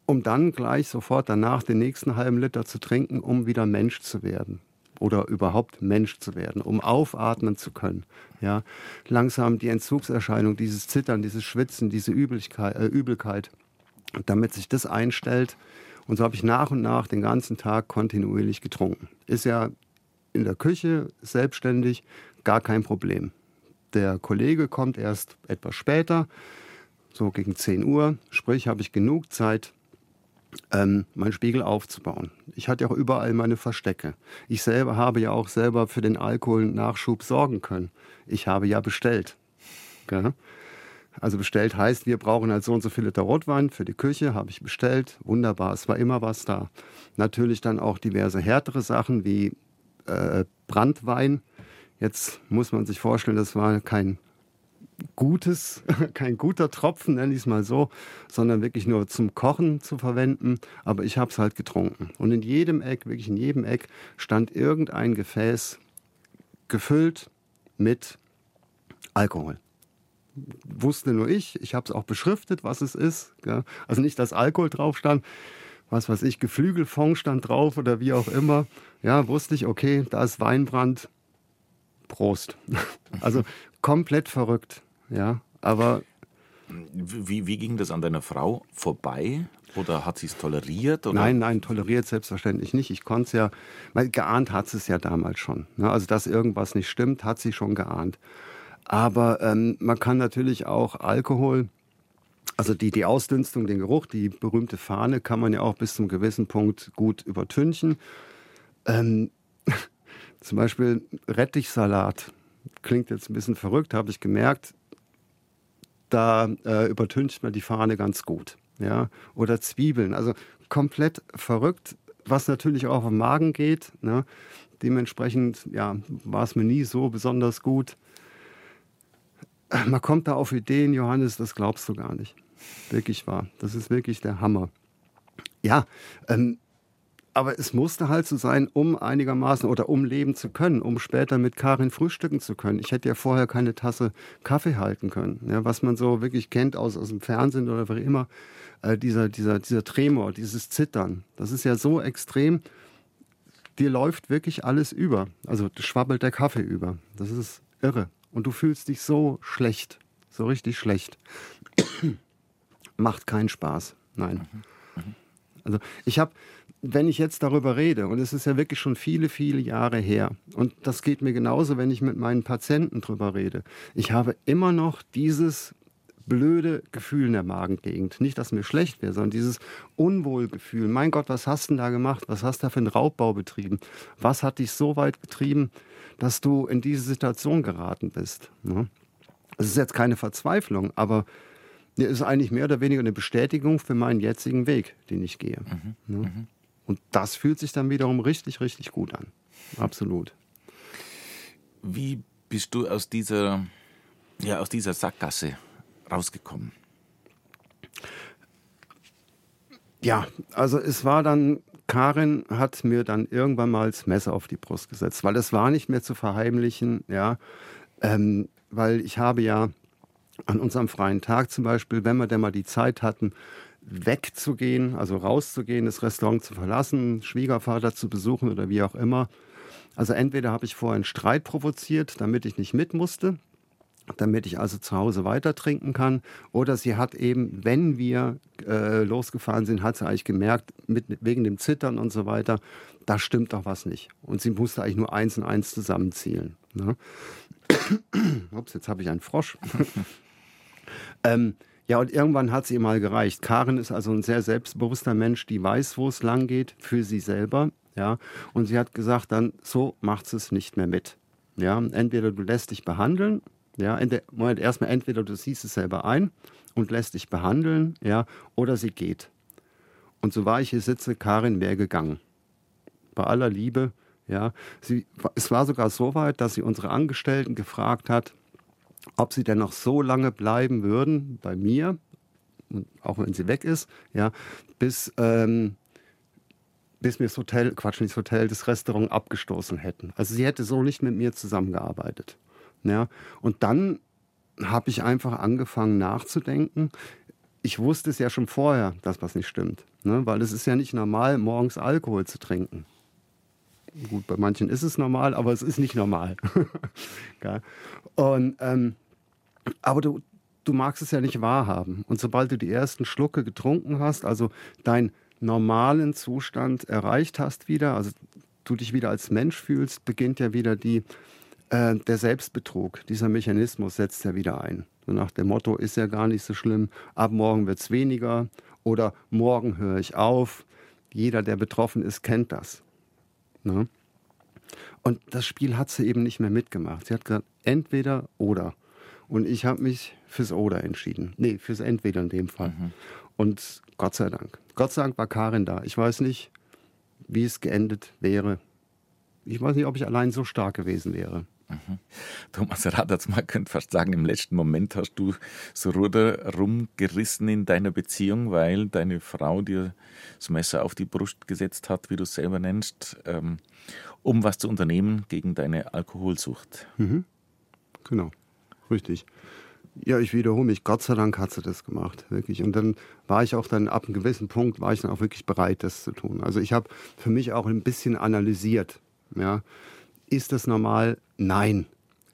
um dann gleich sofort danach den nächsten halben Liter zu trinken, um wieder Mensch zu werden oder überhaupt Mensch zu werden, um aufatmen zu können. Ja, langsam die Entzugserscheinung, dieses Zittern, dieses Schwitzen, diese Übelkeit, äh, Übelkeit, damit sich das einstellt. Und so habe ich nach und nach den ganzen Tag kontinuierlich getrunken. Ist ja in der Küche selbstständig gar kein Problem. Der Kollege kommt erst etwas später, so gegen 10 Uhr, sprich habe ich genug Zeit, ähm, meinen Spiegel aufzubauen. Ich hatte ja auch überall meine Verstecke. Ich selber habe ja auch selber für den Alkoholnachschub sorgen können. Ich habe ja bestellt. Gell? Also bestellt heißt, wir brauchen halt so und so viele Liter Rotwein für die Küche, habe ich bestellt. Wunderbar, es war immer was da. Natürlich dann auch diverse härtere Sachen wie äh, Brandwein. Jetzt muss man sich vorstellen, das war kein gutes, *laughs* kein guter Tropfen, nenne ich es mal so, sondern wirklich nur zum Kochen zu verwenden. Aber ich habe es halt getrunken. Und in jedem Eck, wirklich in jedem Eck, stand irgendein Gefäß gefüllt mit Alkohol. Wusste nur ich, ich habe es auch beschriftet, was es ist. Gell? Also nicht, dass Alkohol drauf stand, was weiß ich, Geflügelfond stand drauf oder wie auch immer. Ja, wusste ich, okay, da ist Weinbrand. Prost. *laughs* Also komplett verrückt. Ja, aber. Wie, wie ging das an deiner Frau vorbei? Oder hat sie es toleriert? Oder? Nein, nein, toleriert selbstverständlich nicht. Ich konnte es ja, weil geahnt hat sie es ja damals schon. Ne? Also, dass irgendwas nicht stimmt, hat sie schon geahnt. Aber ähm, man kann natürlich auch Alkohol, also die, die Ausdünstung, den Geruch, die berühmte Fahne, kann man ja auch bis zum gewissen Punkt gut übertünchen. Ähm, *laughs* zum Beispiel Rettichsalat. Klingt jetzt ein bisschen verrückt, habe ich gemerkt da äh, übertüncht man die Fahne ganz gut. Ja? Oder Zwiebeln, also komplett verrückt, was natürlich auch auf den Magen geht. Ne? Dementsprechend ja, war es mir nie so besonders gut. Man kommt da auf Ideen, Johannes, das glaubst du gar nicht. Wirklich wahr. Das ist wirklich der Hammer. Ja, ähm, aber es musste halt so sein, um einigermaßen oder um leben zu können, um später mit Karin frühstücken zu können. Ich hätte ja vorher keine Tasse Kaffee halten können. Ja, was man so wirklich kennt aus, aus dem Fernsehen oder wie immer, äh, dieser, dieser, dieser Tremor, dieses Zittern. Das ist ja so extrem. Dir läuft wirklich alles über. Also schwabbelt der Kaffee über. Das ist irre. Und du fühlst dich so schlecht. So richtig schlecht. *clears throat* Macht keinen Spaß. Nein. Mhm. Mhm. Also ich habe wenn ich jetzt darüber rede, und es ist ja wirklich schon viele, viele Jahre her, und das geht mir genauso, wenn ich mit meinen Patienten darüber rede, ich habe immer noch dieses blöde Gefühl in der Magengegend. Nicht, dass mir schlecht wäre, sondern dieses Unwohlgefühl. Mein Gott, was hast du denn da gemacht? Was hast du da für einen Raubbau betrieben? Was hat dich so weit getrieben, dass du in diese Situation geraten bist? Ne? Es ist jetzt keine Verzweiflung, aber es ist eigentlich mehr oder weniger eine Bestätigung für meinen jetzigen Weg, den ich gehe. Mhm. Ne? Mhm. Und das fühlt sich dann wiederum richtig, richtig gut an. Absolut. Wie bist du aus dieser, ja, aus dieser Sackgasse rausgekommen? Ja, also es war dann, Karin hat mir dann irgendwann mal das Messer auf die Brust gesetzt, weil es war nicht mehr zu verheimlichen, ja, ähm, weil ich habe ja an unserem freien Tag zum Beispiel, wenn wir denn mal die Zeit hatten, wegzugehen, also rauszugehen, das Restaurant zu verlassen, Schwiegervater zu besuchen oder wie auch immer. Also entweder habe ich vorher einen Streit provoziert, damit ich nicht mit musste, damit ich also zu Hause weiter trinken kann. Oder sie hat eben, wenn wir äh, losgefahren sind, hat sie eigentlich gemerkt, mit, wegen dem Zittern und so weiter, da stimmt doch was nicht. Und sie musste eigentlich nur eins und eins zusammenzielen. Ne? *coughs* Ups, jetzt habe ich einen Frosch. *laughs* ähm, Ja, und irgendwann hat es ihr mal gereicht. Karin ist also ein sehr selbstbewusster Mensch, die weiß, wo es lang geht, für sie selber. Ja, und sie hat gesagt, dann so macht es nicht mehr mit. Ja, entweder du lässt dich behandeln, ja, Moment, erstmal entweder du siehst es selber ein und lässt dich behandeln, ja, oder sie geht. Und so war ich hier sitze, Karin wäre gegangen. Bei aller Liebe, ja. Sie, es war sogar so weit, dass sie unsere Angestellten gefragt hat, ob sie denn noch so lange bleiben würden bei mir, auch wenn sie weg ist, ja, bis, ähm, bis mir das Hotel, Quatsch, nicht das Hotel, das Restaurant abgestoßen hätten. Also sie hätte so nicht mit mir zusammengearbeitet. Ja. Und dann habe ich einfach angefangen nachzudenken. Ich wusste es ja schon vorher, dass was nicht stimmt. Ne? Weil es ist ja nicht normal, morgens Alkohol zu trinken. Gut, bei manchen ist es normal, aber es ist nicht normal. *laughs* Und, ähm, aber du, du magst es ja nicht wahrhaben. Und sobald du die ersten Schlucke getrunken hast, also deinen normalen Zustand erreicht hast wieder, also du dich wieder als Mensch fühlst, beginnt ja wieder die, äh, der Selbstbetrug. Dieser Mechanismus setzt ja wieder ein. So nach dem Motto, ist ja gar nicht so schlimm, ab morgen wird es weniger oder morgen höre ich auf. Jeder, der betroffen ist, kennt das. Ne? Und das Spiel hat sie eben nicht mehr mitgemacht. Sie hat gesagt, entweder oder. Und ich habe mich fürs Oder entschieden. Nee, fürs Entweder in dem Fall. Mhm. Und Gott sei Dank. Gott sei Dank war Karin da. Ich weiß nicht, wie es geendet wäre. Ich weiß nicht, ob ich allein so stark gewesen wäre. Mhm. Thomas Radatz, man könnte fast sagen, im letzten Moment hast du so Ruder rumgerissen in deiner Beziehung, weil deine Frau dir das Messer auf die Brust gesetzt hat, wie du es selber nennst, ähm, um was zu unternehmen gegen deine Alkoholsucht. Mhm. Genau, richtig. Ja, ich wiederhole mich. Gott sei Dank hat sie das gemacht, wirklich. Und dann war ich auch dann ab einem gewissen Punkt war ich dann auch wirklich bereit, das zu tun. Also ich habe für mich auch ein bisschen analysiert. Ja, ist das normal? Nein.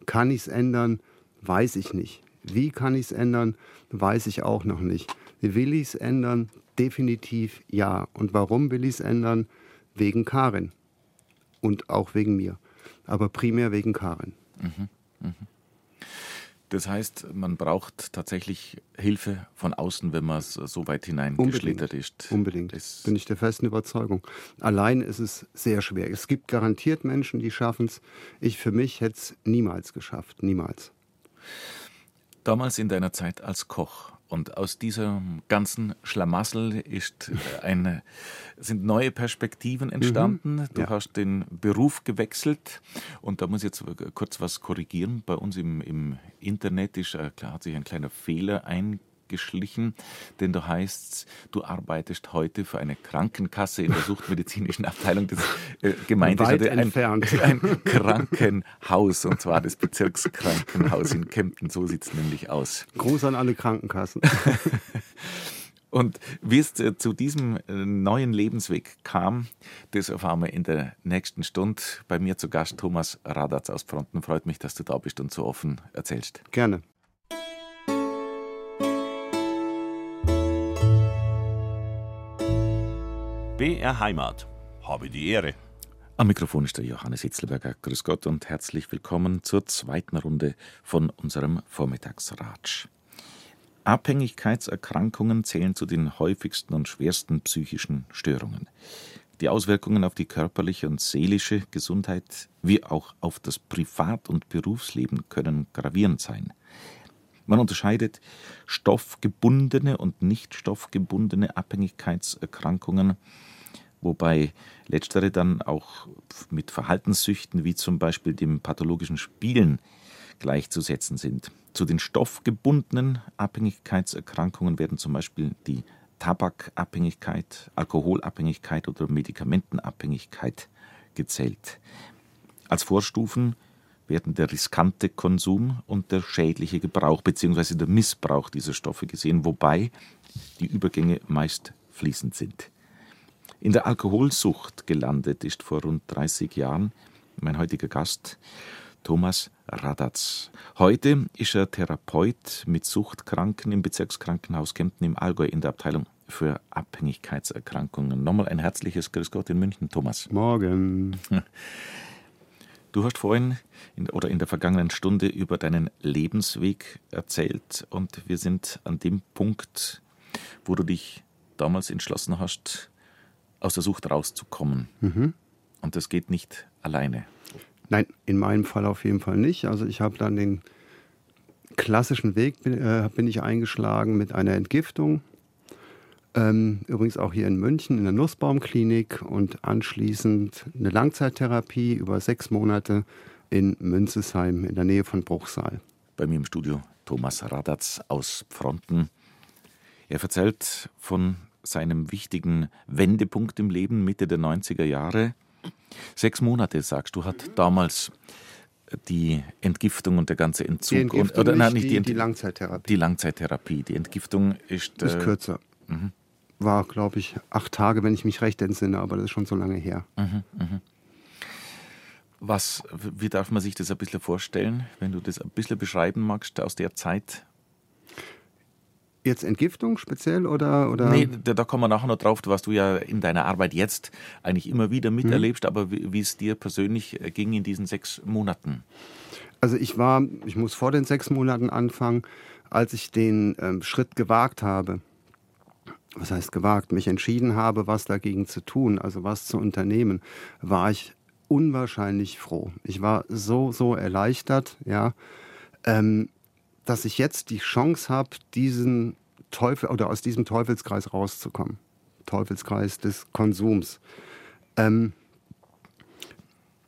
Kann ich es ändern? Weiß ich nicht. Wie kann ich es ändern? Weiß ich auch noch nicht. Will ich es ändern? Definitiv ja. Und warum will ich es ändern? Wegen Karin. Und auch wegen mir. Aber primär wegen Karin. Mhm. Mhm. Das heißt, man braucht tatsächlich Hilfe von außen, wenn man so weit hineingeschlittert ist. Unbedingt. Das bin ich der festen Überzeugung. Allein ist es sehr schwer. Es gibt garantiert Menschen, die schaffen es. Ich für mich hätte es niemals geschafft. Niemals. Damals in deiner Zeit als Koch, und aus diesem ganzen Schlamassel ist eine, sind neue Perspektiven entstanden. Mhm, du ja. hast den Beruf gewechselt und da muss ich jetzt kurz was korrigieren. Bei uns im, im Internet ist, äh, klar, hat sich ein kleiner Fehler eingebaut geschlichen, denn da heißt du arbeitest heute für eine Krankenkasse in der suchtmedizinischen Abteilung des äh, Gemeindes Weit ein, entfernt. *laughs* ein Krankenhaus und zwar das Bezirkskrankenhaus in Kempten. So sieht es nämlich aus. Gruß an alle Krankenkassen. *laughs* Und wie es äh, zu diesem äh, neuen Lebensweg kam, das erfahren wir in der nächsten Stunde. Bei mir zu Gast Thomas Radatz aus Fronten. Freut mich, dass du da bist und so offen erzählst. Gerne. BR Heimat. Habe die Ehre. Am Mikrofon ist der Johannes Hitzelberger. Grüß Gott und herzlich willkommen zur zweiten Runde von unserem Vormittagsratsch. Abhängigkeitserkrankungen zählen zu den häufigsten und schwersten psychischen Störungen. Die Auswirkungen auf die körperliche und seelische Gesundheit wie auch auf das Privat- und Berufsleben können gravierend sein. Man unterscheidet stoffgebundene und nicht stoffgebundene Abhängigkeitserkrankungen, wobei letztere dann auch mit Verhaltenssüchten wie zum Beispiel dem pathologischen Spielen gleichzusetzen sind. Zu den stoffgebundenen Abhängigkeitserkrankungen werden zum Beispiel die Tabakabhängigkeit, Alkoholabhängigkeit oder Medikamentenabhängigkeit gezählt. Als Vorstufen werden der riskante Konsum und der schädliche Gebrauch bzw. der Missbrauch dieser Stoffe gesehen, wobei die Übergänge meist fließend sind. In der Alkoholsucht gelandet ist vor rund 30 Jahren mein heutiger Gast Thomas Radatz. Heute ist er Therapeut mit Suchtkranken im Bezirkskrankenhaus Kempten im Allgäu in der Abteilung für Abhängigkeitserkrankungen. Nochmal ein herzliches Grüß Gott in München, Thomas. Morgen. *laughs* Du hast vorhin in, oder in der vergangenen Stunde über deinen Lebensweg erzählt und wir sind an dem Punkt, wo du dich damals entschlossen hast, aus der Sucht rauszukommen. Mhm. Und das geht nicht alleine. Nein, in meinem Fall auf jeden Fall nicht. Also ich habe dann den klassischen Weg äh, bin ich eingeschlagen mit einer Entgiftung. Ähm, übrigens auch hier in München in der Nussbaumklinik und anschließend eine Langzeittherapie über sechs Monate in Münzesheim in der Nähe von Bruchsal. Bei mir im Studio Thomas Radatz aus Fronten. Er erzählt von seinem wichtigen Wendepunkt im Leben Mitte der 90er Jahre. Sechs Monate, sagst du, hat damals die Entgiftung und der ganze Entzug. Die Entgiftung und, oder, nein, nicht die, die, Langzeittherapie. Die Langzeittherapie. Die Entgiftung ist. Ist äh, kürzer. Mhm. War, glaube ich, acht Tage, wenn ich mich recht entsinne, aber das ist schon so lange her. Mhm, mh. Was, wie darf man sich das ein bisschen vorstellen, wenn du das ein bisschen beschreiben magst aus der Zeit? Jetzt Entgiftung speziell oder? oder? Nee, da, da kommen wir nachher noch drauf, was du ja in deiner Arbeit jetzt eigentlich immer wieder miterlebst, mhm. aber wie, wie, es dir persönlich äh, ging in diesen sechs Monaten. Also ich war, ich muss vor den sechs Monaten anfangen, als ich den ähm, Schritt gewagt habe. Was heißt gewagt? Mich entschieden habe, was dagegen zu tun, also was zu unternehmen, war ich unwahrscheinlich froh. Ich war so, so erleichtert, ja. Ähm, dass ich jetzt die Chance habe, diesen Teufel oder aus diesem Teufelskreis rauszukommen. Teufelskreis des Konsums. Ähm,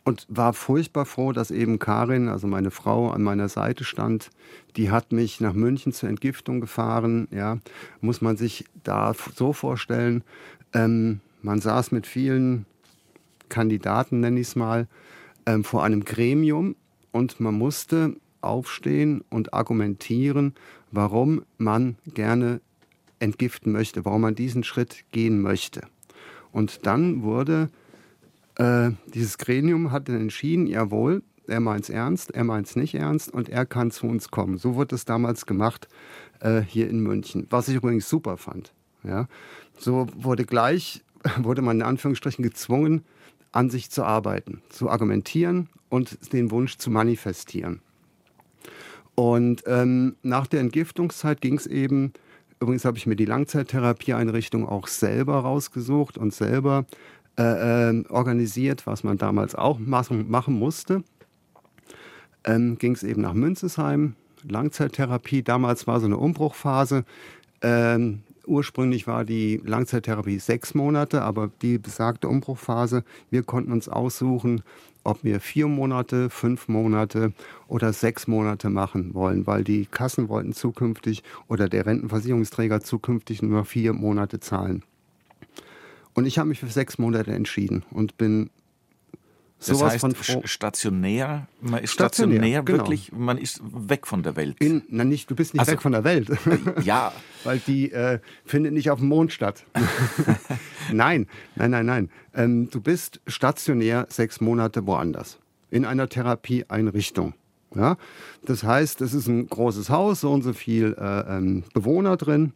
und war furchtbar froh, dass eben Karin, also meine Frau, an meiner Seite stand. Die hat mich nach München zur Entgiftung gefahren. Ja, muss man sich da so vorstellen. Ähm, man saß mit vielen Kandidaten, nenne ich es mal, ähm, vor einem Gremium und man musste aufstehen und argumentieren, warum man gerne entgiften möchte, warum man diesen Schritt gehen möchte. Und dann wurde äh, dieses Gremium hat dann entschieden, jawohl, er meint es ernst, er meint es nicht ernst und er kann zu uns kommen. So wurde es damals gemacht äh, hier in München, was ich übrigens super fand. Ja. So wurde gleich, *laughs* wurde man in Anführungsstrichen gezwungen, an sich zu arbeiten, zu argumentieren und den Wunsch zu manifestieren. Und ähm, nach der Entgiftungszeit ging es eben, übrigens habe ich mir die Langzeittherapieeinrichtung auch selber rausgesucht und selber äh, äh, organisiert, was man damals auch machen, machen musste. Ähm, ging es eben nach Münzesheim, Langzeittherapie. Damals war so eine Umbruchphase. Ähm, ursprünglich war die Langzeittherapie sechs Monate, aber die besagte Umbruchphase, wir konnten uns aussuchen, ob wir vier Monate, fünf Monate oder sechs Monate machen wollen, weil die Kassen wollten zukünftig oder der Rentenversicherungsträger zukünftig nur vier Monate zahlen. Und ich habe mich für sechs Monate entschieden und bin das heißt, von stationär, man ist stationär, stationär genau. wirklich, man ist weg von der Welt. In, na nicht, du bist nicht also, weg von der Welt. Ja. *laughs* Weil die äh, findet nicht auf dem Mond statt. *laughs* nein, nein, nein, nein. Ähm, du bist stationär sechs Monate woanders. In einer Therapieeinrichtung. Ja? Das heißt, es ist ein großes Haus, so und so viel äh, ähm, Bewohner drin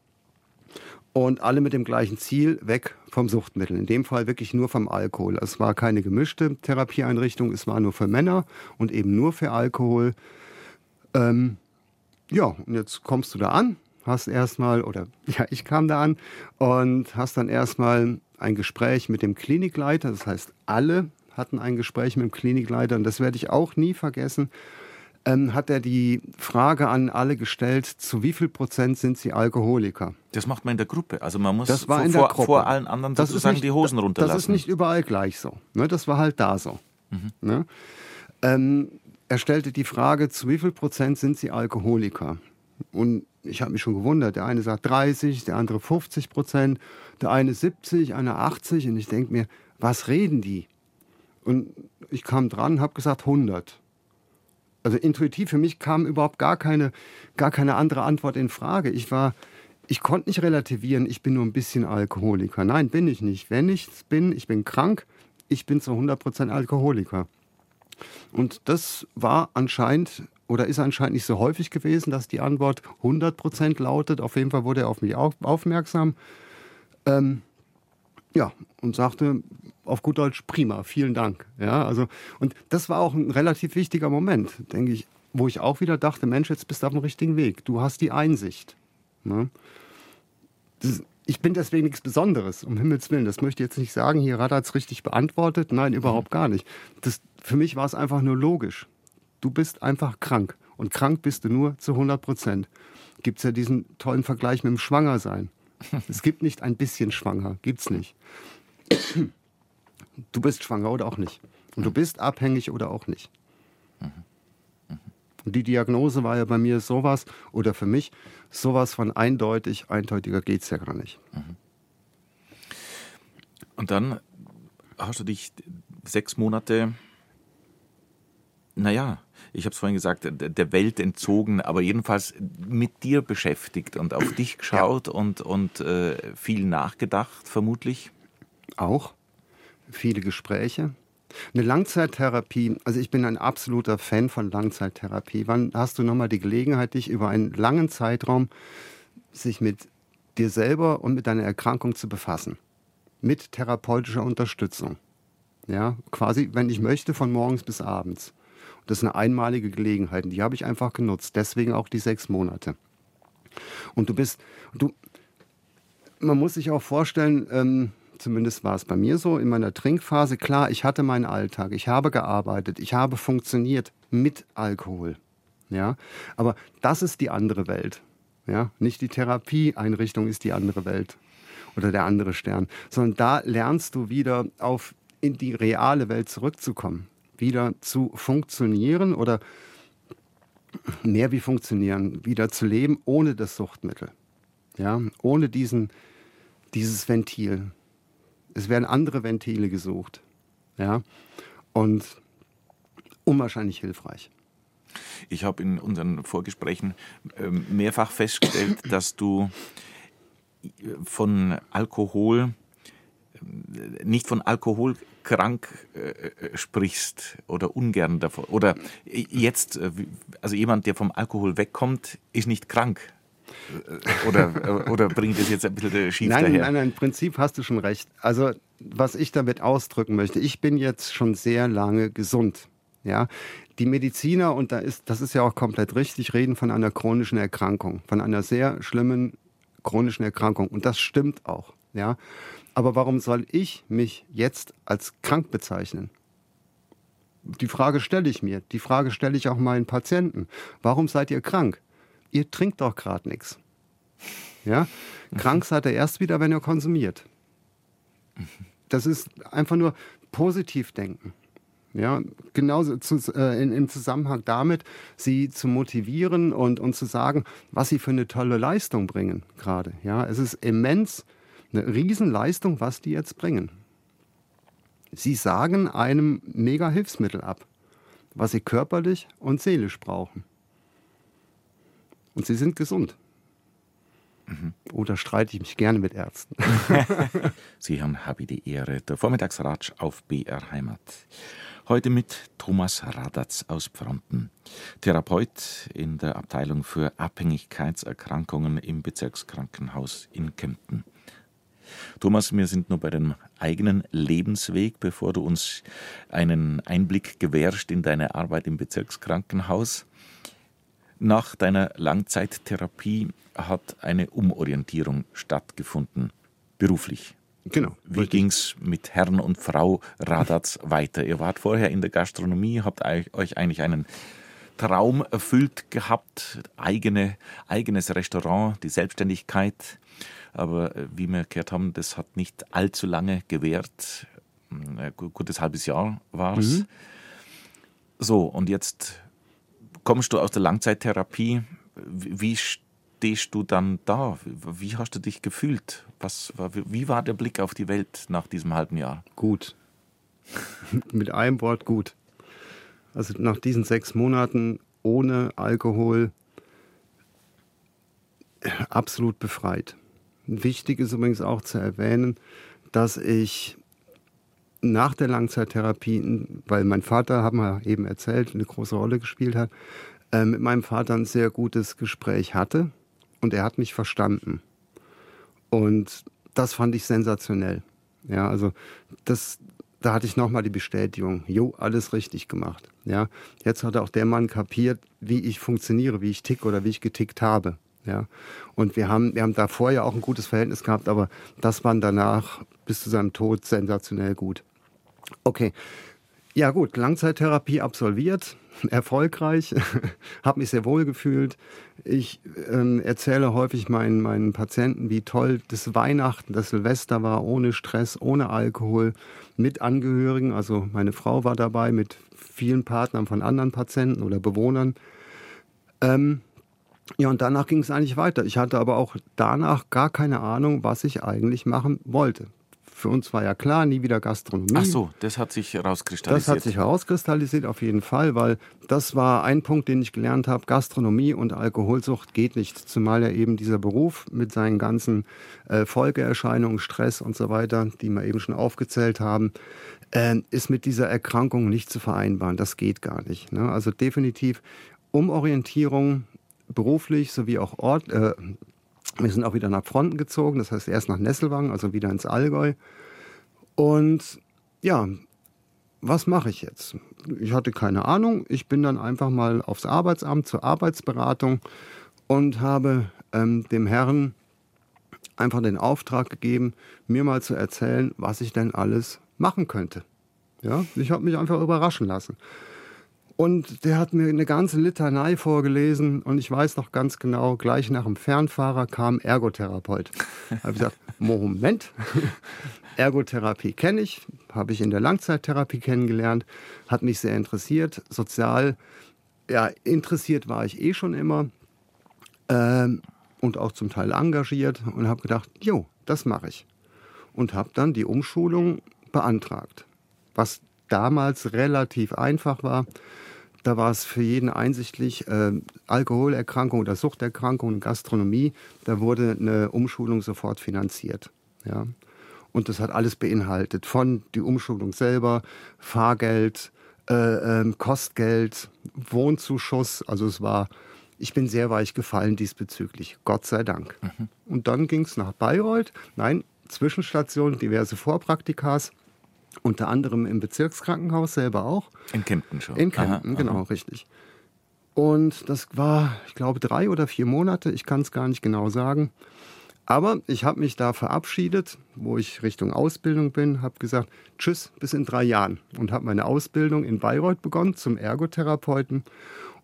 und alle mit dem gleichen Ziel weg vom Suchtmittel. In dem Fall wirklich nur vom Alkohol. Es war keine gemischte Therapieeinrichtung, es war nur für Männer und eben nur für Alkohol. Ähm, ja, und jetzt kommst du da an, hast erstmal, oder *laughs* ja, ich kam da an und hast dann erstmal ein Gespräch mit dem Klinikleiter. Das heißt, alle hatten ein Gespräch mit dem Klinikleiter und das werde ich auch nie vergessen ähm, hat er die Frage an alle gestellt, zu wie viel Prozent sind sie Alkoholiker? Das macht man in der Gruppe. Also man muss das war vor, in der Gruppe. vor allen anderen das sozusagen nicht, die Hosen runterlassen. Das ist nicht überall gleich so. Ne? Das war halt da so. Mhm. Ne? Ähm, er stellte die Frage, zu wie viel Prozent sind sie Alkoholiker? Und ich habe mich schon gewundert. Der eine sagt 30, der andere 50 Prozent, der eine 70, einer 80. Und ich denke mir, was reden die? Und ich kam dran, habe gesagt 100 also intuitiv für mich kam überhaupt gar keine, gar keine andere Antwort in Frage. Ich war, ich konnte nicht relativieren, ich bin nur ein bisschen Alkoholiker. Nein, bin ich nicht. Wenn ich es bin, ich bin krank, ich bin zu 100% Alkoholiker. Und das war anscheinend oder ist anscheinend nicht so häufig gewesen, dass die Antwort 100% lautet. Auf jeden Fall wurde er auf mich auf, aufmerksam. Ähm, ja, und sagte, auf gut Deutsch prima, vielen Dank. Ja, also, und das war auch ein relativ wichtiger Moment, denke ich, wo ich auch wieder dachte, Mensch, jetzt bist du auf dem richtigen Weg. Du hast die Einsicht. Ne? Das, ich bin deswegen nichts Besonderes, um Himmels Willen. Das möchte ich jetzt nicht sagen, hier hat er es richtig beantwortet. Nein, überhaupt gar nicht. Das, für mich war es einfach nur logisch. Du bist einfach krank. Und krank bist du nur zu 100 Prozent. Gibt es ja diesen tollen Vergleich mit dem Schwangersein. Es gibt nicht ein bisschen schwanger, gibt's nicht. Du bist schwanger oder auch nicht. Und du bist abhängig oder auch nicht. Und die Diagnose war ja bei mir sowas, oder für mich, sowas von eindeutig, eindeutiger geht es ja gar nicht. Und dann hast du dich sechs Monate, naja, ich habe es vorhin gesagt, der Welt entzogen, aber jedenfalls mit dir beschäftigt und auf dich geschaut ja. und, und äh, viel nachgedacht, vermutlich. Auch. Viele Gespräche. Eine Langzeittherapie, also ich bin ein absoluter Fan von Langzeittherapie. Wann hast du nochmal die Gelegenheit, dich über einen langen Zeitraum sich mit dir selber und mit deiner Erkrankung zu befassen? Mit therapeutischer Unterstützung. Ja, quasi, wenn ich möchte, von morgens bis abends. Das ist eine einmalige Gelegenheit, die habe ich einfach genutzt. Deswegen auch die sechs Monate. Und du bist, du, man muss sich auch vorstellen, ähm, zumindest war es bei mir so, in meiner Trinkphase, klar, ich hatte meinen Alltag, ich habe gearbeitet, ich habe funktioniert mit Alkohol. Ja, aber das ist die andere Welt. Ja, nicht die Therapieeinrichtung ist die andere Welt oder der andere Stern, sondern da lernst du wieder auf in die reale Welt zurückzukommen, wieder zu funktionieren oder mehr wie funktionieren, wieder zu leben ohne das Suchtmittel. Ja, ohne diesen, dieses Ventil. Es werden andere Ventile gesucht. Ja? Und unwahrscheinlich hilfreich. Ich habe in unseren Vorgesprächen ähm, mehrfach festgestellt, *clears throat* dass du von Alkohol, äh, nicht von Alkohol krank äh, sprichst oder ungern davon. Oder jetzt, äh, also jemand, der vom Alkohol wegkommt, ist nicht krank. Äh, oder, äh, oder bringt es jetzt ein bisschen schief nein, daher? Nein, nein, im Prinzip hast du schon recht. Also, was ich damit ausdrücken möchte, ich bin jetzt schon sehr lange gesund. Ja, die Mediziner, und da ist, das ist ja auch komplett richtig, reden von einer chronischen Erkrankung, von einer sehr schlimmen chronischen Erkrankung. Und das stimmt auch. Ja, aber warum soll ich mich jetzt als krank bezeichnen? Die Frage stelle ich mir. Die Frage stelle ich auch meinen Patienten. Warum seid ihr krank? ihr trinkt doch gerade nichts. Ja? Krank seid ihr erst wieder, wenn ihr konsumiert. Das ist einfach nur positiv denken. Ja, genauso zu, äh, in, im Zusammenhang damit, sie zu motivieren und, und zu sagen, was sie für eine tolle Leistung bringen gerade. Ja, es ist immens, eine Riesenleistung, was die jetzt bringen. Sie sagen einem mega Hilfsmittel ab, was sie körperlich und seelisch brauchen. Und sie sind gesund. Mhm. Oder streite ich mich gerne mit Ärzten. *laughs* Sie haben habe die Ehre. Der Vormittagsratsch auf BR Heimat. Heute mit Thomas Radatz aus Pfronten, Therapeut in der Abteilung für Abhängigkeitserkrankungen im Bezirkskrankenhaus in Kempten. Thomas, wir sind nur bei dem eigenen Lebensweg, bevor du uns einen Einblick gewährst in deine Arbeit im Bezirkskrankenhaus. Nach deiner Langzeittherapie hat eine Umorientierung stattgefunden, beruflich. Genau. Wie ging es mit Herrn und Frau Radatz weiter? Ihr wart vorher in der Gastronomie, habt euch eigentlich einen Traum erfüllt gehabt, eigene, eigenes Restaurant, die Selbstständigkeit. Aber äh, wie wir gehört haben, das hat nicht allzu lange gewährt. Ein gutes halbes Jahr war es. Mhm. So, und jetzt kommst du aus der Langzeittherapie. Wie stehst du dann da? Wie hast du dich gefühlt? Was, wie war der Blick auf die Welt nach diesem halben Jahr? Gut. *laughs* Mit einem Wort gut. Also nach diesen sechs Monaten ohne Alkohol absolut befreit. Wichtig ist übrigens auch zu erwähnen, dass ich nach der Langzeittherapie, weil mein Vater, haben wir eben erzählt, eine große Rolle gespielt hat, äh, mit meinem Vater ein sehr gutes Gespräch hatte und er hat mich verstanden. Und das fand ich sensationell. Ja, also das da hatte ich nochmal die Bestätigung, jo, alles richtig gemacht. Ja, jetzt hat auch der Mann kapiert, wie ich funktioniere, wie ich tick oder wie ich getickt habe. Ja, und wir haben, wir haben davor ja auch ein gutes Verhältnis gehabt, aber das war danach bis zu seinem Tod sensationell gut. Okay, ja gut, Langzeittherapie absolviert, *laughs* erfolgreich, *laughs* habe mich sehr wohl gefühlt. Ich ähm, erzähle häufig meinen, meinen Patienten, wie toll das Weihnachten, das Silvester war, ohne Stress, ohne Alkohol, mit Angehörigen. Also meine Frau war dabei, mit vielen Partnern von anderen Patienten oder Bewohnern. Ähm, ja, und danach ging es eigentlich weiter. Ich hatte aber auch danach gar keine Ahnung, was ich eigentlich machen wollte. Für uns war ja klar, nie wieder Gastronomie. Ach so, das hat sich herauskristallisiert. Das hat sich herauskristallisiert, auf jeden Fall, weil das war ein Punkt, den ich gelernt habe. Gastronomie und Alkoholsucht geht nicht. Zumal ja eben dieser Beruf mit seinen ganzen äh, Folgeerscheinungen, Stress und so weiter, die wir eben schon aufgezählt haben, äh, ist mit dieser Erkrankung nicht zu vereinbaren. Das geht gar nicht. Ne? Also definitiv Umorientierung beruflich sowie auch Ort, äh, wir sind auch wieder nach Fronten gezogen, das heißt erst nach Nesselwang, also wieder ins Allgäu. Und ja, was mache ich jetzt? Ich hatte keine Ahnung. Ich bin dann einfach mal aufs Arbeitsamt zur Arbeitsberatung und habe ähm, dem Herrn einfach den Auftrag gegeben, mir mal zu erzählen, was ich denn alles machen könnte. Ja, ich habe mich einfach überraschen lassen. Und der hat mir eine ganze Litanei vorgelesen und ich weiß noch ganz genau, gleich nach dem Fernfahrer kam Ergotherapeut. habe ich gesagt, *laughs* Moment, Ergotherapie kenne ich, habe ich in der Langzeittherapie kennengelernt, hat mich sehr interessiert. Sozial, ja, interessiert war ich eh schon immer ähm, und auch zum Teil engagiert und habe gedacht, jo, das mache ich. Und habe dann die Umschulung beantragt, was damals relativ einfach war. Da war es für jeden einsichtlich, äh, Alkoholerkrankung oder Suchterkrankung, Gastronomie, da wurde eine Umschulung sofort finanziert. Ja. Und das hat alles beinhaltet, von die Umschulung selber, Fahrgeld, äh, äh, Kostgeld, Wohnzuschuss. Also es war, ich bin sehr weich gefallen diesbezüglich, Gott sei Dank. Mhm. Und dann ging es nach Bayreuth, nein, Zwischenstation, diverse Vorpraktikas unter anderem im Bezirkskrankenhaus selber auch. In Kempten schon. In Kempten, aha, genau, aha. richtig. Und das war, ich glaube, drei oder vier Monate, ich kann es gar nicht genau sagen. Aber ich habe mich da verabschiedet, wo ich Richtung Ausbildung bin, habe gesagt, tschüss, bis in drei Jahren. Und habe meine Ausbildung in Bayreuth begonnen zum Ergotherapeuten.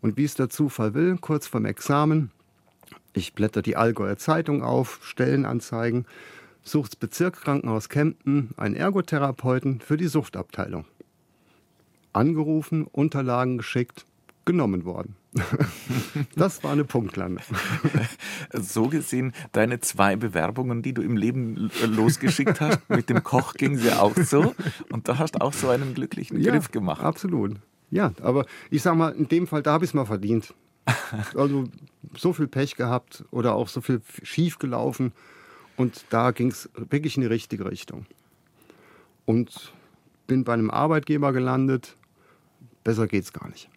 Und wie es der Zufall will, kurz vorm Examen, ich blätter die Allgäuer Zeitung auf, Stellenanzeigen, sucht Bezirk Krankenhaus Kempten einen Ergotherapeuten für die Suchtabteilung. Angerufen, Unterlagen geschickt, genommen worden. *laughs* das war eine Punktlandung. *laughs* So gesehen, deine zwei Bewerbungen, die du im Leben losgeschickt hast, mit dem Koch ging sie auch so. Und da hast du auch so einen glücklichen ja, Griff gemacht. Absolut. Ja, aber ich sag mal, in dem Fall, da habe ich es mal verdient. *laughs* Also so viel Pech gehabt oder auch so viel schief gelaufen. Und da ging es wirklich in die richtige Richtung. Und bin bei einem Arbeitgeber gelandet. Besser geht's gar nicht.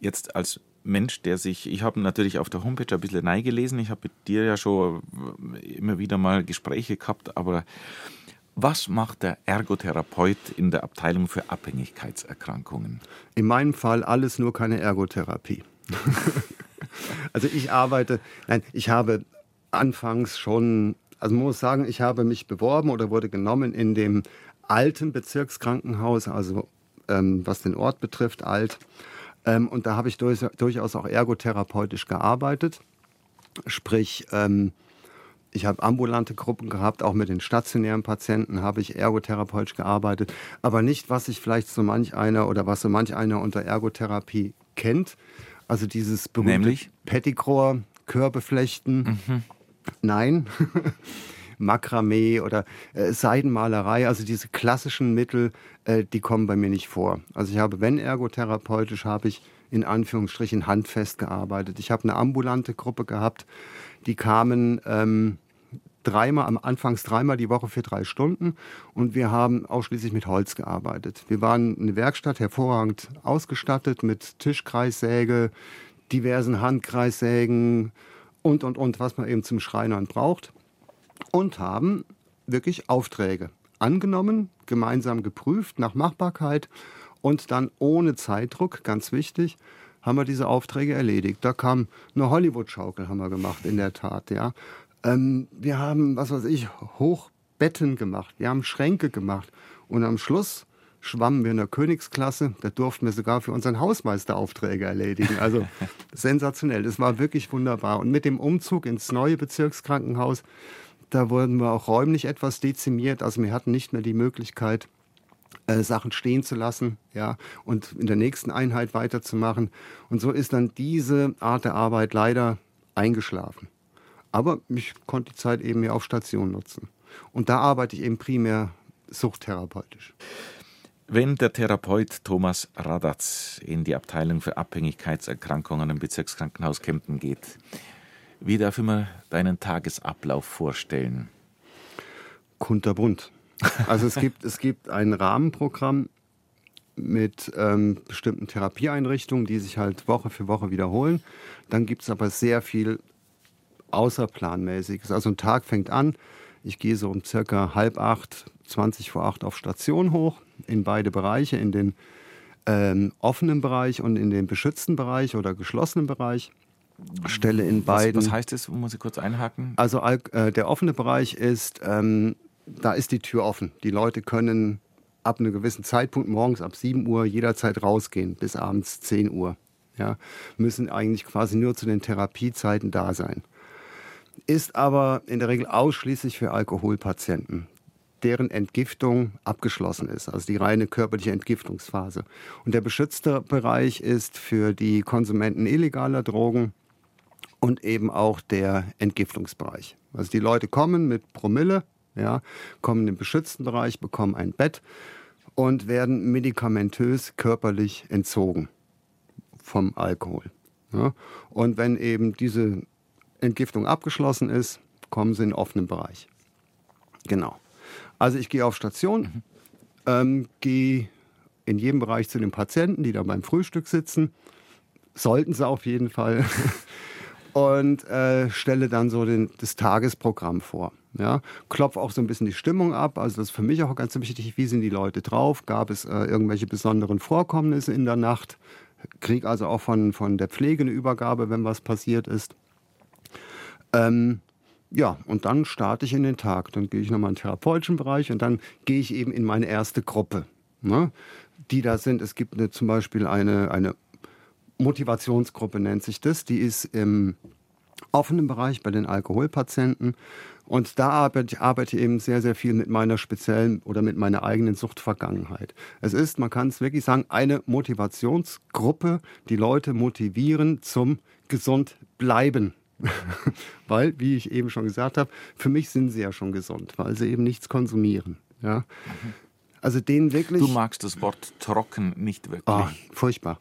Jetzt als Mensch, der sich, ich habe natürlich auf der Homepage ein bisschen gelesen, ich habe mit dir ja schon immer wieder mal Gespräche gehabt, aber was macht der Ergotherapeut in der Abteilung für Abhängigkeitserkrankungen? In meinem Fall alles nur keine Ergotherapie. *laughs* also ich arbeite, nein, ich habe anfangs schon, also man muss sagen, ich habe mich beworben oder wurde genommen in dem alten Bezirkskrankenhaus, also ähm, was den Ort betrifft, alt. Ähm, und da habe ich durch, durchaus auch ergotherapeutisch gearbeitet. Sprich, ähm, ich habe ambulante Gruppen gehabt, auch mit den stationären Patienten habe ich ergotherapeutisch gearbeitet, aber nicht, was sich vielleicht so manch einer oder was so manch einer unter Ergotherapie kennt. Also dieses berühmte Nämlich? Pettigrohr, Körbeflechten, mhm. Nein. *laughs* Makramee oder äh, Seidenmalerei, also diese klassischen Mittel, äh, die kommen bei mir nicht vor. Also ich habe, wenn ergotherapeutisch, habe ich in Anführungsstrichen handfest gearbeitet. Ich habe eine ambulante Gruppe gehabt, die kamen ähm, dreimal, am Anfangs dreimal die Woche für drei Stunden und wir haben ausschließlich mit Holz gearbeitet. Wir waren eine Werkstatt hervorragend ausgestattet mit Tischkreissäge, diversen Handkreissägen, und, und, und, was man eben zum Schreinern braucht. Und haben wirklich Aufträge angenommen, gemeinsam geprüft nach Machbarkeit und dann ohne Zeitdruck, ganz wichtig, haben wir diese Aufträge erledigt. Da kam eine Hollywood-Schaukel, haben wir gemacht, in der Tat, ja. Ähm, wir haben, was weiß ich, Hochbetten gemacht, wir haben Schränke gemacht und am Schluss schwammen wir in der Königsklasse. Da durften wir sogar für unseren Hausmeister Aufträge erledigen. Also *laughs* sensationell. Das war wirklich wunderbar. Und mit dem Umzug ins neue Bezirkskrankenhaus, da wurden wir auch räumlich etwas dezimiert. Also wir hatten nicht mehr die Möglichkeit, äh, Sachen stehen zu lassen, ja, und in der nächsten Einheit weiterzumachen. Und so ist dann diese Art der Arbeit leider eingeschlafen. Aber ich konnte die Zeit eben mehr auf Station nutzen. Und da arbeite ich eben primär suchttherapeutisch. Wenn der Therapeut Thomas Radatz in die Abteilung für Abhängigkeitserkrankungen im Bezirkskrankenhaus Kempten geht, wie darf ich mir deinen Tagesablauf vorstellen? Kunterbunt. Also es gibt, es gibt ein Rahmenprogramm mit ähm, bestimmten Therapieeinrichtungen, die sich halt Woche für Woche wiederholen. Dann gibt es aber sehr viel Außerplanmäßiges. Also ein Tag fängt an, ich gehe so um circa halb acht, 20 vor acht auf Station hoch in beide Bereiche, in den ähm, offenen Bereich und in den beschützten Bereich oder geschlossenen Bereich. Stelle in beiden. Was, was heißt das? Muss ich kurz einhaken? Also äh, der offene Bereich ist, ähm, da ist die Tür offen. Die Leute können ab einem gewissen Zeitpunkt morgens ab 7 Uhr jederzeit rausgehen bis abends 10 Uhr. Ja, müssen eigentlich quasi nur zu den Therapiezeiten da sein. Ist aber in der Regel ausschließlich für Alkoholpatienten deren Entgiftung abgeschlossen ist, also die reine körperliche Entgiftungsphase. Und der beschützte Bereich ist für die Konsumenten illegaler Drogen und eben auch der Entgiftungsbereich. Also die Leute kommen mit Promille, ja, kommen in den beschützten Bereich, bekommen ein Bett und werden medikamentös körperlich entzogen vom Alkohol. Ja. Und wenn eben diese Entgiftung abgeschlossen ist, kommen sie in den offenen Bereich. Genau. Also ich gehe auf Station, mhm. ähm, gehe in jedem Bereich zu den Patienten, die da beim Frühstück sitzen. Sollten sie auf jeden Fall. *laughs* und äh, stelle dann so den, das Tagesprogramm vor. Ja, klopfe auch so ein bisschen die Stimmung ab. Also das ist für mich auch ganz wichtig, wie sind die Leute drauf? Gab es äh, irgendwelche besonderen Vorkommnisse in der Nacht? Krieg also auch von, von der Pflege eine Übergabe, wenn was passiert ist. Ähm, ja, und dann starte ich in den Tag. Dann gehe ich nochmal in den therapeutischen Bereich und dann gehe ich eben in meine erste Gruppe, ne, die da sind. Es gibt eine, zum Beispiel eine, eine Motivationsgruppe, nennt sich das. Die ist im offenen Bereich bei den Alkoholpatienten. Und da arbeite ich arbeite eben sehr, sehr viel mit meiner speziellen oder mit meiner eigenen Suchtvergangenheit. Es ist, man kann es wirklich sagen, eine Motivationsgruppe, die Leute motivieren zum gesund bleiben. *laughs* weil, wie ich eben schon gesagt habe, für mich sind sie ja schon gesund, weil sie eben nichts konsumieren. Ja? Also denen wirklich. Du magst das Wort trocken nicht wirklich. Oh, furchtbar.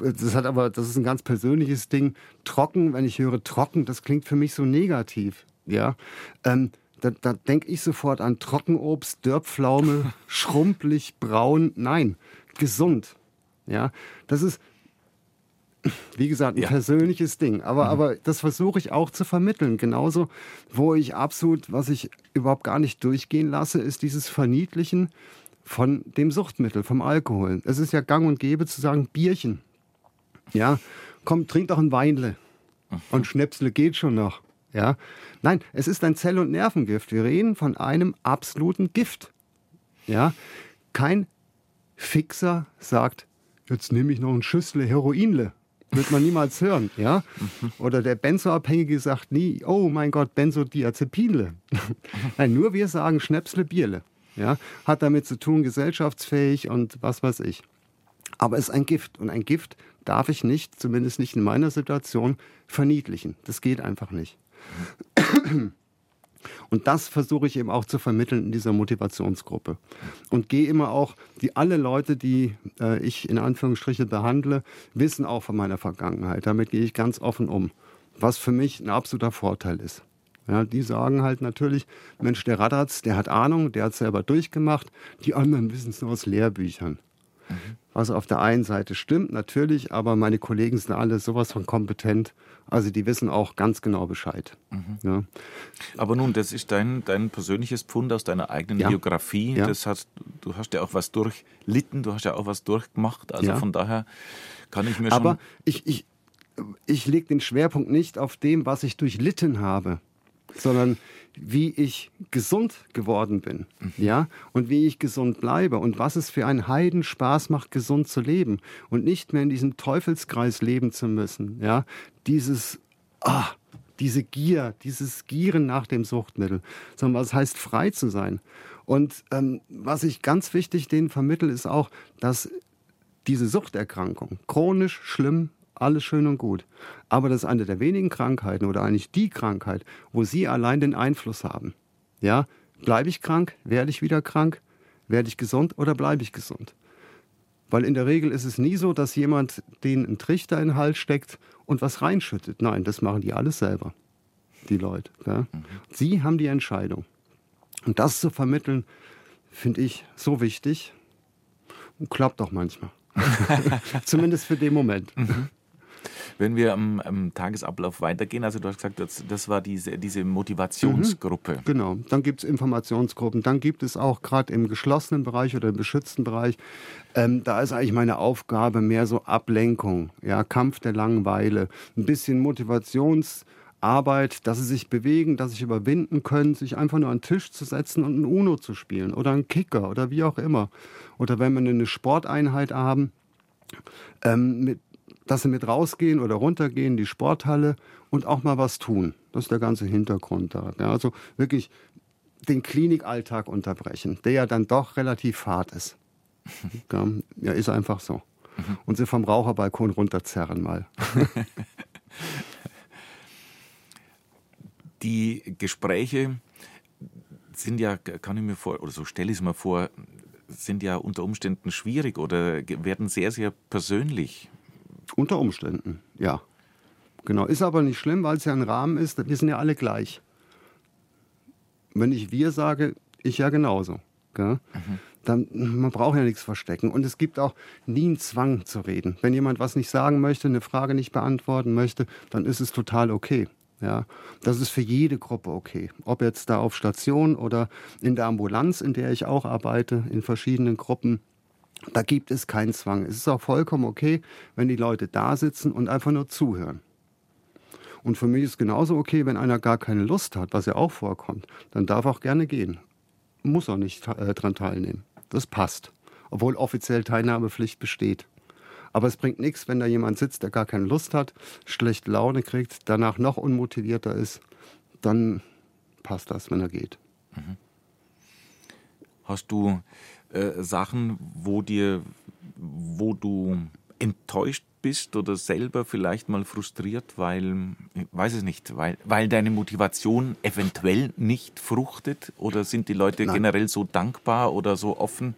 Das hat aber, das ist ein ganz persönliches Ding. Trocken, wenn ich höre trocken, das klingt für mich so negativ. Ja. Ähm, da, da denke ich sofort an Trockenobst, Dörrpflaume, *laughs* schrumpelig, braun. Nein, gesund. Ja, das ist, wie gesagt, ein ja. persönliches Ding. Aber, mhm. aber das versuche ich auch zu vermitteln. Genauso, wo ich absolut, was ich überhaupt gar nicht durchgehen lasse, ist dieses Verniedlichen von dem Suchtmittel, vom Alkohol. Es ist ja gang und gäbe zu sagen, Bierchen. Ja, komm, trink doch ein Weinle. Mhm. Und Schnäpsle geht schon noch. Ja, nein, es ist ein Zell- und Nervengift. Wir reden von einem absoluten Gift. Ja, kein Fixer sagt, jetzt nehme ich noch ein Schüssel Heroinle wird man niemals hören, ja? Oder der Benzoabhängige sagt nie, oh mein Gott, Benzodiazepinle. *laughs* Nein, nur wir sagen Schnäpsle, Bierle. Ja? Hat damit zu tun, gesellschaftsfähig und was weiß ich. Aber es ist ein Gift und ein Gift darf ich nicht, zumindest nicht in meiner Situation, verniedlichen. Das geht einfach nicht. Und das versuche ich eben auch zu vermitteln in dieser Motivationsgruppe. Und gehe immer auch, die alle Leute, die äh, ich in Anführungsstrichen behandle, wissen auch von meiner Vergangenheit. Damit gehe ich ganz offen um, was für mich ein absoluter Vorteil ist. Ja, die sagen halt natürlich, Mensch, der Radatz, der hat Ahnung, der hat selber durchgemacht, die anderen wissen es nur aus Lehrbüchern. Was auf der einen Seite stimmt, natürlich, aber meine Kollegen sind alle sowas von kompetent. Also die wissen auch ganz genau Bescheid. Mhm. Ja. Aber nun, das ist dein, dein persönliches Pfund aus deiner eigenen ja. Biografie. Ja. Das hast, du hast ja auch was durchlitten, du hast ja auch was durchgemacht. Also von daher kann ich mir schon. Aber ich, ich, ich lege den Schwerpunkt nicht auf dem, was ich durchlitten habe, sondern wie ich gesund geworden bin, mhm. ja, und wie ich gesund bleibe und was es für einen Heiden Spaß macht, gesund zu leben und nicht mehr in diesem Teufelskreis leben zu müssen, ja, dieses, ah, diese Gier, dieses Gieren nach dem Suchtmittel, sondern was heißt frei zu sein. Und ähm, was ich ganz wichtig denen vermittel, ist auch, dass diese Suchterkrankung chronisch schlimm alles schön und gut. Aber das ist eine der wenigen Krankheiten oder eigentlich die Krankheit, wo Sie allein den Einfluss haben. Ja, bleibe ich krank? Werde ich wieder krank? Werde ich gesund oder bleibe ich gesund? Weil in der Regel ist es nie so, dass jemand den einen Trichter in den Hals steckt und was reinschüttet. Nein, das machen die alles selber, die Leute. Ja? Mhm. Sie haben die Entscheidung. Und das zu vermitteln, finde ich so wichtig und klappt auch manchmal. *laughs* Zumindest für den Moment. Mhm. Wenn wir am, am, Tagesablauf weitergehen, also du hast gesagt, das, das war diese, diese Motivationsgruppe. Mhm, genau, dann gibt es Informationsgruppen, dann gibt es auch gerade im geschlossenen Bereich oder im beschützten Bereich, ähm, da ist eigentlich meine Aufgabe mehr so Ablenkung, ja, Kampf der Langeweile, ein bisschen Motivationsarbeit, dass sie sich bewegen, dass sie sich überwinden können, sich einfach nur an den Tisch zu setzen und ein Uno zu spielen oder einen Kicker oder wie auch immer. Oder wenn wir eine Sporteinheit haben, ähm, mit, dass sie mit rausgehen oder runtergehen, die Sporthalle und auch mal was tun. Das ist der ganze Hintergrund da. Ja, also wirklich den Klinikalltag unterbrechen, der ja dann doch relativ fad ist. *laughs* Ja, ist einfach so. Und sie vom Raucherbalkon runterzerren mal. *laughs* Die Gespräche sind ja, kann ich mir vor, oder so stelle ich es mir vor, sind ja unter Umständen schwierig oder werden sehr, sehr persönlich. Unter Umständen, ja. Genau. Ist aber nicht schlimm, weil es ja ein Rahmen ist. Wir sind ja alle gleich. Wenn ich wir sage, ich ja genauso. Mhm. Dann, man braucht ja nichts verstecken. Und es gibt auch nie einen Zwang zu reden. Wenn jemand was nicht sagen möchte, eine Frage nicht beantworten möchte, dann ist es total okay. Ja, das ist für jede Gruppe okay. Ob jetzt da auf Station oder in der Ambulanz, in der ich auch arbeite, in verschiedenen Gruppen. Da gibt es keinen Zwang. Es ist auch vollkommen okay, wenn die Leute da sitzen und einfach nur zuhören. Und für mich ist genauso okay, wenn einer gar keine Lust hat, was ja auch vorkommt, dann darf auch gerne gehen. Muss auch nicht äh, dran teilnehmen. Das passt. Obwohl offiziell Teilnahmepflicht besteht. Aber es bringt nichts, wenn da jemand sitzt, der gar keine Lust hat, schlechte Laune kriegt, danach noch unmotivierter ist, dann passt das, wenn er geht. Mhm. Hast du äh, Sachen, wo dir, wo du enttäuscht bist oder selber vielleicht mal frustriert, weil, ich weiß es nicht, weil, weil deine Motivation eventuell nicht fruchtet? Oder sind die Leute Nein. generell so dankbar oder so offen,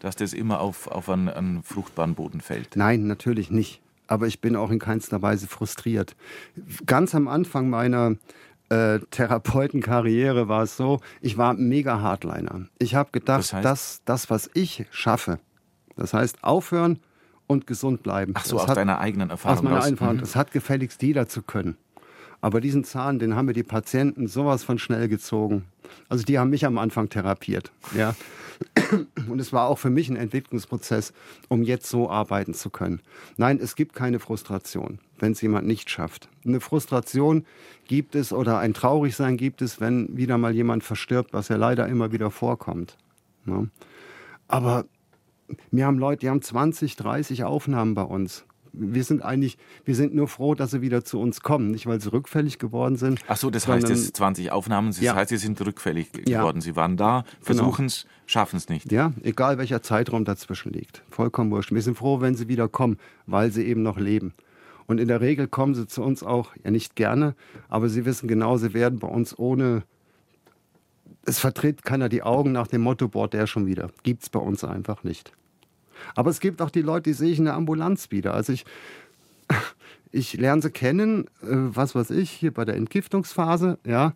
dass das immer auf, auf einen, einen fruchtbaren Boden fällt? Nein, natürlich nicht. Aber ich bin auch in keinster Weise frustriert. Ganz am Anfang meiner äh, Therapeutenkarriere war es so, ich war mega Hardliner. Ich habe gedacht, das heißt? dass das, was ich schaffe, das heißt aufhören, und gesund bleiben. Ach so, das aus hat, deiner eigenen Erfahrung. Aus meiner eigenen Erfahrung. Mhm. Das hat gefälligst jeder zu können. Aber diesen Zahn, den haben mir die Patienten sowas von schnell gezogen. Also die haben mich am Anfang therapiert. Ja. *clears throat* Und es war auch für mich ein Entwicklungsprozess, um jetzt so arbeiten zu können. Nein, es gibt keine Frustration, wenn es jemand nicht schafft. Eine Frustration gibt es oder ein Traurigsein gibt es, wenn wieder mal jemand verstirbt, was ja leider immer wieder vorkommt. Ne? Aber wir haben Leute, die haben 20, 30 Aufnahmen bei uns. Wir sind eigentlich, wir sind nur froh, dass sie wieder zu uns kommen, nicht weil sie rückfällig geworden sind. Ach so, das heißt jetzt 20 Aufnahmen, das ja. heißt, sie sind rückfällig geworden. Ja. Sie waren da, versuchen es, genau. schaffen es nicht. Ja, egal welcher Zeitraum dazwischen liegt. Vollkommen wurscht. Wir sind froh, wenn sie wieder kommen, weil sie eben noch leben. Und in der Regel kommen sie zu uns auch, ja nicht gerne, aber sie wissen genau, sie werden bei uns ohne es vertritt keiner die Augen nach dem Motto, boah, der schon wieder. Gibt es bei uns einfach nicht. Aber es gibt auch die Leute, die sehe ich in der Ambulanz wieder. Also ich, *laughs* ich lerne sie kennen, äh, was weiß ich, hier bei der Entgiftungsphase, ja.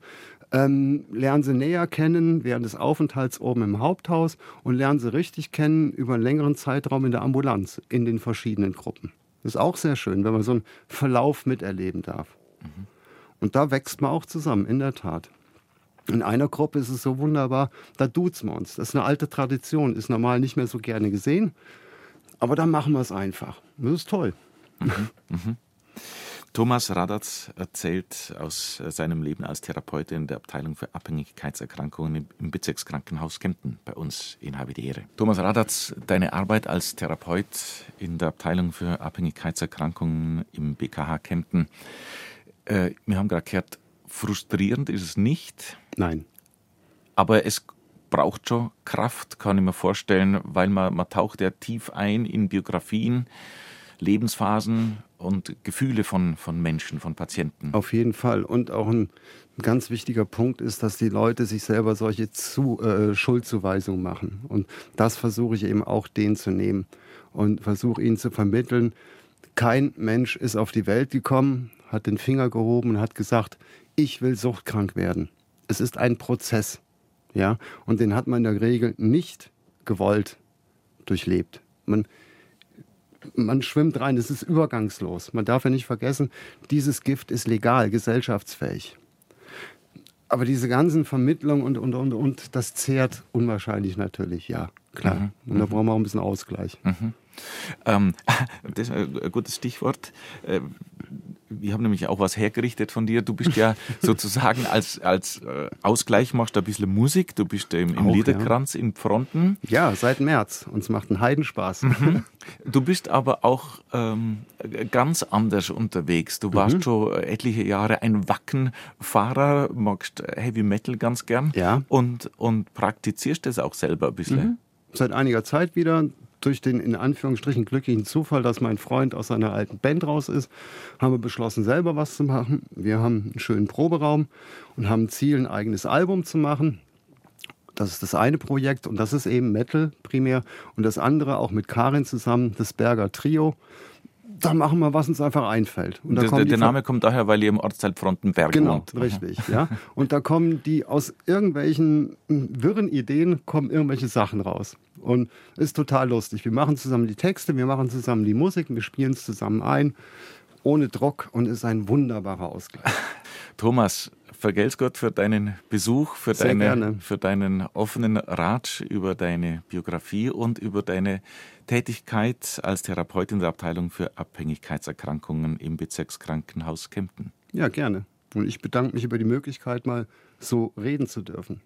ähm, lernen sie näher kennen während des Aufenthalts oben im Haupthaus und lernen sie richtig kennen über einen längeren Zeitraum in der Ambulanz in den verschiedenen Gruppen. Das ist auch sehr schön, wenn man so einen Verlauf miterleben darf. Mhm. Und da wächst man auch zusammen, in der Tat. In einer Gruppe ist es so wunderbar, da duzen wir uns. Das ist eine alte Tradition, ist normal nicht mehr so gerne gesehen. Aber dann machen wir es einfach. Das ist toll. Mhm. Mhm. Thomas Radatz erzählt aus seinem Leben als Therapeut in der Abteilung für Abhängigkeitserkrankungen im Bezirkskrankenhaus Kempten bei uns in Habidiere. Thomas Radatz, deine Arbeit als Therapeut in der Abteilung für Abhängigkeitserkrankungen im BKH Kempten. Äh, wir haben gerade gehört, frustrierend ist es nicht. Nein. Aber es braucht schon Kraft, kann ich mir vorstellen, weil man, man taucht ja tief ein in Biografien, Lebensphasen und Gefühle von, von Menschen, von Patienten. Auf jeden Fall. Und auch ein, ein ganz wichtiger Punkt ist, dass die Leute sich selber solche zu, äh, Schuldzuweisungen machen. Und das versuche ich eben auch denen zu nehmen und versuche ihnen zu vermitteln, kein Mensch ist auf die Welt gekommen, hat den Finger gehoben und hat gesagt, ich will suchtkrank werden. Es ist ein Prozess. Ja, und den hat man in der Regel nicht gewollt durchlebt. Man, man schwimmt rein, es ist übergangslos. Man darf ja nicht vergessen, dieses Gift ist legal, gesellschaftsfähig. Aber diese ganzen Vermittlungen und, und, und, und, das zehrt unwahrscheinlich natürlich, ja, klar. Mhm. Und da mhm. brauchen wir auch ein bisschen Ausgleich. Mhm. Ähm, *laughs* das ist ein gutes Stichwort. Äh, wir haben nämlich auch was hergerichtet von dir. Du bist ja *laughs* sozusagen als, als äh, Ausgleich machst du ein bisschen Musik. Du bist im, im auch, Liederkranz ja. in Fronten. Ja, seit März. Uns macht einen Heidenspaß. Mhm. *laughs* Du bist aber auch ähm, ganz anders unterwegs. Du warst mhm. schon etliche Jahre ein Wackenfahrer, magst Heavy Metal ganz gern ja. und, und praktizierst das auch selber ein bisschen. Mhm. Seit einiger Zeit wieder durch den in Anführungsstrichen glücklichen Zufall, dass mein Freund aus seiner alten Band raus ist, haben wir beschlossen, selber was zu machen. Wir haben einen schönen Proberaum und haben Ziel, ein eigenes Album zu machen. Das ist das eine Projekt und das ist eben Metal primär. Und das andere auch mit Karin zusammen, das Berger Trio da machen wir, was uns einfach einfällt. Und das, der Name kommt daher, weil ihr im Ortsteil Frontenberg genau, wohnt. Genau, richtig. Ja. Und da kommen die aus irgendwelchen wirren Ideen, kommen irgendwelche Sachen raus. Und ist total lustig. Wir machen zusammen die Texte, wir machen zusammen die Musik, wir spielen es zusammen ein, ohne Druck und ist ein wunderbarer Ausgleich. *laughs* Thomas, vergelt's Gott für deinen Besuch, für, deine, für deinen offenen Rat über deine Biografie und über deine Tätigkeit als Therapeutin in der Abteilung für Abhängigkeitserkrankungen im Bezirkskrankenhaus Kempten. Ja, gerne. Und ich bedanke mich über die Möglichkeit, mal so reden zu dürfen.